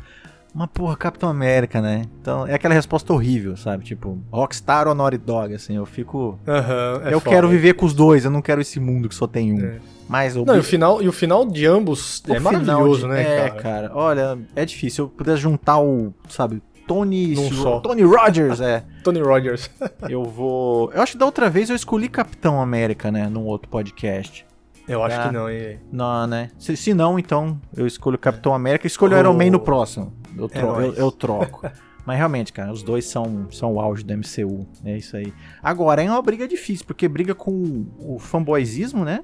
Mas, porra, Capitão América, né? Então, é aquela resposta horrível, sabe? Tipo, Rockstar ou Naughty Dog, assim, eu fico... Uhum, é eu foda. quero viver com os dois, eu não quero esse mundo que só tem um. É. Mas o... Não, e o final, e o final de ambos o é maravilhoso, de... né, é, cara? cara? Olha, é difícil. Se eu pudesse juntar o, sabe, Tony... Tony Rogers, é. Tony Rogers. eu vou... Eu acho que da outra vez eu escolhi Capitão América, né? Num outro podcast. Eu acho tá? que não, hein? Não, né? Se, se, não, então eu escolho Capitão América e escolho oh. Iron Man no próximo. Eu, tro eu, eu troco. Mas realmente, cara, os dois são, são o auge do MCU. É isso aí. Agora, é uma briga difícil, porque briga com o fanboyzismo, né?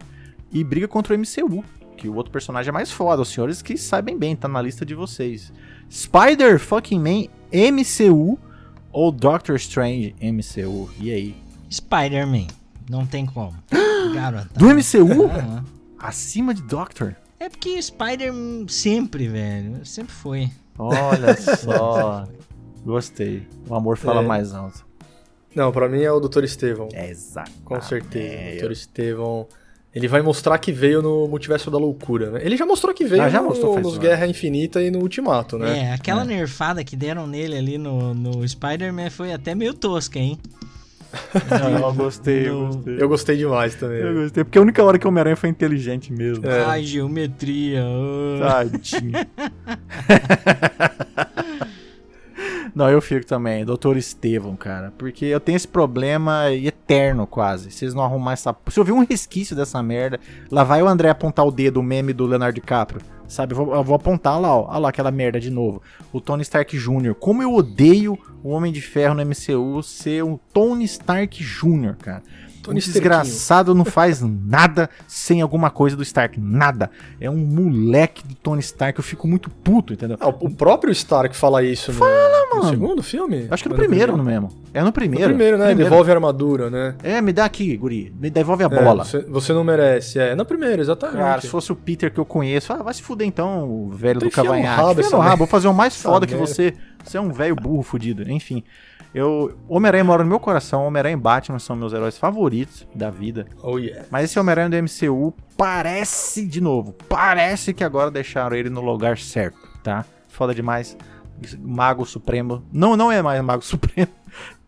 E briga contra o MCU. Que o outro personagem é mais foda. Os senhores que sabem bem, tá na lista de vocês. Spider fucking Man MCU ou Doctor Strange MCU? E aí? Spider-Man. Não tem como. Garota. Do MCU? Uhum. Acima de Doctor? É porque Spider sempre, velho. Sempre foi. Olha só. Gostei. O amor fala é. mais alto. Não, para mim é o Dr. Estevão. É exato. Com certeza. É, o Dr. Estevão. Ele vai mostrar que veio no Multiverso da Loucura, né? Ele já mostrou que veio ah, já no, mostrou, nos Guerra Infinita e no Ultimato, né? É, aquela é. nerfada que deram nele ali no, no Spider-Man foi até meio tosca, hein? Eu gostei, eu gostei. Eu gostei demais também. Eu gostei, porque a única hora que o Homem-Aranha foi inteligente mesmo. É. Ai, geometria. Oh. Tadinho. Não, eu fico também, Doutor Estevão, cara. Porque eu tenho esse problema eterno, quase. Vocês não arrumar essa. Se eu ver um resquício dessa merda, lá vai o André apontar o dedo, o meme do Leonardo DiCaprio. Sabe? Eu vou, eu vou apontar lá, ó. Olha lá aquela merda de novo. O Tony Stark Jr. Como eu odeio o Homem de Ferro no MCU ser um Tony Stark Jr., cara. Tony desgraçado não faz nada sem alguma coisa do Stark. Nada. É um moleque do Tony Stark. Eu fico muito puto, entendeu? Ah, o próprio Stark fala isso fala, no, mano. no segundo filme? Acho que no primeiro, no mesmo. É no primeiro. No primeiro, né? Primeiro. Devolve a armadura, né? É, me dá aqui, guri. Me devolve a é, bola. Você, você, não merece. É, no primeiro, exatamente. Cara, se fosse o Peter que eu conheço, ah, vai se fuder então, o velho do cavanhaque. No rabo, vou fazer o mais foda que você. Você é um velho burro fudido. Enfim. Eu, Homem-Aranha mora no meu coração, Homem-Aranha e Batman são meus heróis favoritos da vida. Oh yeah. Mas esse Homem-Aranha do MCU parece, de novo, parece que agora deixaram ele no lugar certo, tá? Foda demais. Mago Supremo. Não, não é mais Mago Supremo.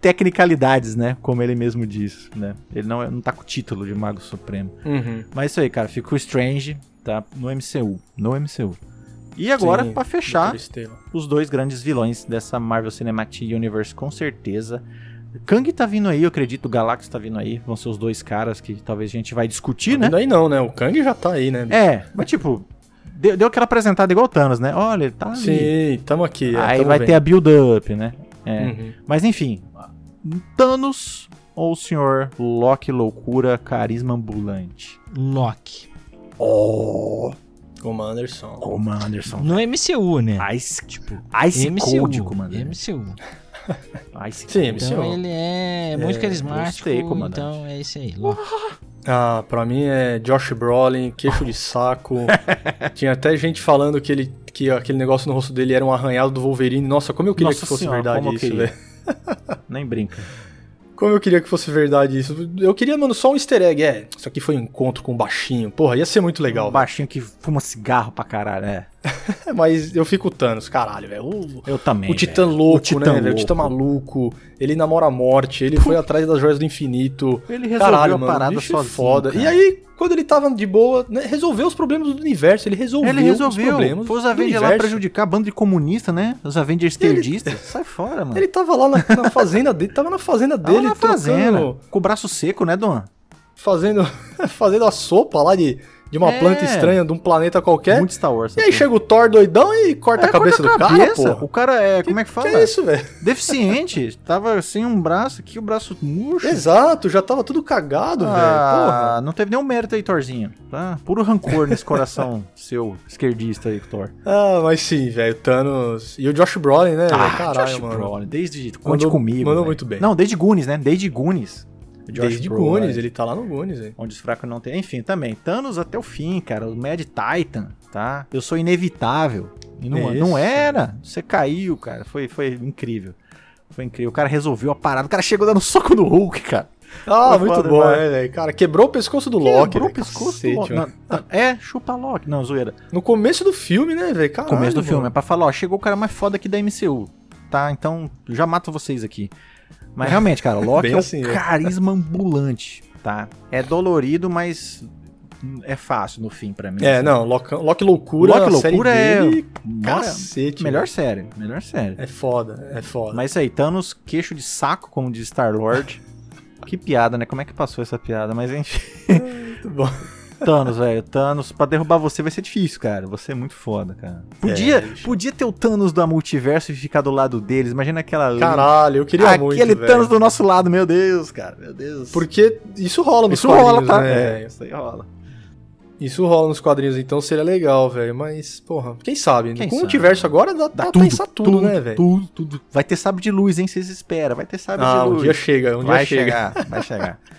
Tecnicalidades, né? Como ele mesmo diz, né? Ele não, é, não tá com o título de Mago Supremo. Uhum. Mas isso aí, cara. Ficou Strange, tá? No MCU. No MCU. E agora, para fechar, os dois grandes vilões dessa Marvel Cinematic Universe, com certeza. Kang tá vindo aí, eu acredito, o Galactus tá vindo aí. Vão ser os dois caras que talvez a gente vai discutir, tá né? Aí não, né? O Kang já tá aí, né? Bicho? É, mas tipo, deu, deu aquela apresentada igual o Thanos, né? Olha, ele tá ali. Sim, tamo aqui. É, aí vai ter a build-up, né? É. Uhum. Mas enfim, Thanos ou o senhor Loki Loucura Carisma Ambulante? Loki. Oh! Como Anderson. Como Anderson. No MCU, né? Ice, tipo, Ice MCU, Cold Commander. MCU. Ice Sim, MCU. Então ele é muito é, carismático, gostei, então é isso aí. Ah, pra mim é Josh Brolin, queixo de saco. Tinha até gente falando que, ele, que aquele negócio no rosto dele era um arranhado do Wolverine. Nossa, como eu queria Nossa que fosse senhora, verdade isso, velho. Nem brinca. Como eu queria que fosse verdade isso. Eu queria, mano, só um easter egg. É, isso aqui foi um encontro com um baixinho. Porra, ia ser muito legal. Um baixinho que fuma cigarro pra caralho, é. Mas eu fico Thanos, caralho, velho. Eu também. O Titã véio. louco, o titã né, velho? O Titã maluco. Ele namora a morte, ele foi atrás das joias do infinito. Ele resolveu caralho, a parada mano, sozinho. Foda. Cara. E aí, quando ele tava de boa, né, resolveu os problemas do universo. Ele resolveu, ele resolveu. os problemas. Foi os Avengers lá prejudicar a banda de comunista, né? Os Avengers esquerdistas. Ele... Sai fora, mano. Ele tava lá na, na fazenda dele, tava na fazenda dele. Tava na fazenda. Com o braço seco, né, Dom? Fazendo, fazendo a sopa lá de de uma é. planta estranha de um planeta qualquer. Muito Star Wars. E aí chega o Thor doidão e corta é, a cabeça corta a do cabeça. cara, pô. O cara é, como é que fala? Que é isso, velho? Deficiente. tava sem um braço aqui, o braço murcho. Exato, já tava tudo cagado, ah, velho. Porra. Não teve nenhum mérito aí, Thorzinho. Tá? Puro rancor nesse coração seu esquerdista aí, Thor. Ah, mas sim, velho. Thanos. E o Josh Brolin, né? Ah, Caralho, Josh mano. Brolin. Desde. Conte mandou, comigo. Mandou véio. muito bem. Não, desde Goonies, né? Desde Goonies. Desde Goonies, ele tá lá no Goonies. Hein? Onde os fracos não tem. Enfim, também. Thanos até o fim, cara. O Mad Titan, tá? Eu sou inevitável. E não, não era. Você caiu, cara. Foi, foi incrível. Foi incrível. O cara resolveu a parada. O cara chegou dando soco no Hulk, cara. Ah, foi muito bom, né? Cara, quebrou o pescoço do Loki. Quebrou o pescoço do Loki. Não, é, chupa Loki. Não, zoeira. No começo do filme, né, velho? Começo do filme. É pra falar, ó, chegou o cara mais foda aqui da MCU. Tá? Então, já mato vocês aqui. Mas realmente, cara, Loki é um assim, né? carisma ambulante, tá? É dolorido, mas é fácil no fim para mim. É, assim. não, Loki, Loki Loucura, Loki Loucura é dele, cacete. Melhor mano. série, melhor série. É foda, é foda. Mas isso aí, Thanos, queixo de saco, como diz Star-Lord. que piada, né? Como é que passou essa piada? Mas enfim. Muito bom. Thanos, velho. Thanos, pra derrubar você vai ser difícil, cara. Você é muito foda, cara. Podia, é, podia ter o Thanos da multiverso e ficar do lado deles. Imagina aquela. Caralho, eu queria Aquele muito. Aquele Thanos do nosso lado, meu Deus, cara. Meu Deus. Porque isso rola nos isso rola, tá? Né? É, isso aí rola. Isso rola nos quadrinhos, então seria legal, velho. Mas, porra, quem sabe? Quem Com sabe? o multiverso agora dá, dá tudo, pensar tudo, tudo né, velho? Tudo, tudo. Vai ter sábio de luz, hein? Vocês esperam. Vai ter sábio ah, de luz. um dia chega, um vai dia chega. Chegar, vai chegar.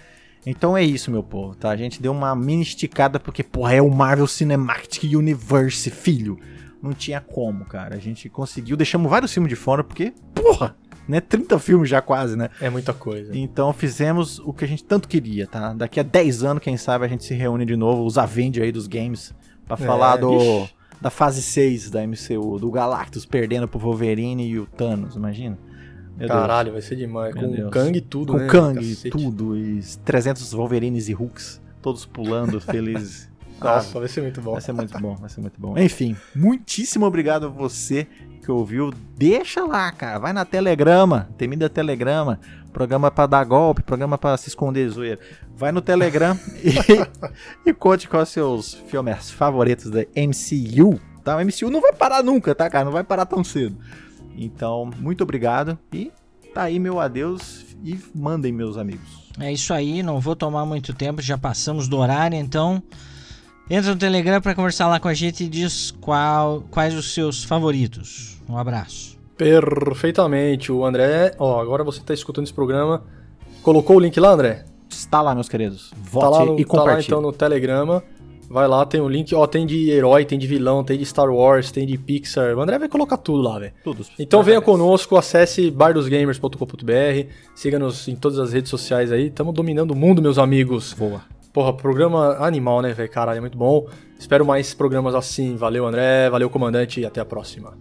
Então é isso, meu povo, tá? A gente deu uma mini esticada porque, porra, é o Marvel Cinematic Universe, filho. Não tinha como, cara. A gente conseguiu, deixamos vários filmes de fora porque, porra, né? 30 filmes já quase, né? É muita coisa. Então fizemos o que a gente tanto queria, tá? Daqui a 10 anos, quem sabe, a gente se reúne de novo, os Avengers aí dos games, para é, falar do, da fase 6 da MCU, do Galactus perdendo pro Wolverine e o Thanos, imagina? Meu Caralho, Deus. vai ser demais. Meu com Deus. Kang e tudo, com né? Com Kang e tudo. E 300 Wolverines e Hulks, todos pulando, felizes. Nossa, ah, vai ser muito bom. Vai ser muito bom, vai ser muito bom. Enfim, muitíssimo obrigado a você que ouviu. Deixa lá, cara. Vai na Telegrama, temida Telegrama. Programa para dar golpe, programa para se esconder zoeira. Vai no Telegram e, e conte quais seus filmes favoritos da MCU. Tá? O MCU não vai parar nunca, tá, cara? Não vai parar tão cedo. Então, muito obrigado e tá aí meu adeus e mandem meus amigos. É isso aí, não vou tomar muito tempo, já passamos do horário, então entra no Telegram para conversar lá com a gente e diz qual, quais os seus favoritos. Um abraço. Perfeitamente, o André, ó, agora você está escutando esse programa, colocou o link lá, André? Está lá, meus queridos. Vote tá lá no, e compartilhe. Tá lá, então no Telegrama. Vai lá, tem o link, ó, tem de herói, tem de vilão, tem de Star Wars, tem de Pixar. O André vai colocar tudo lá, velho. Tudo. Então venha conosco, acesse bardosgamers.com.br, siga-nos em todas as redes sociais aí. Tamo dominando o mundo, meus amigos. Boa. Porra, programa animal, né, velho? Caralho, é muito bom. Espero mais programas assim. Valeu, André. Valeu, comandante. E até a próxima.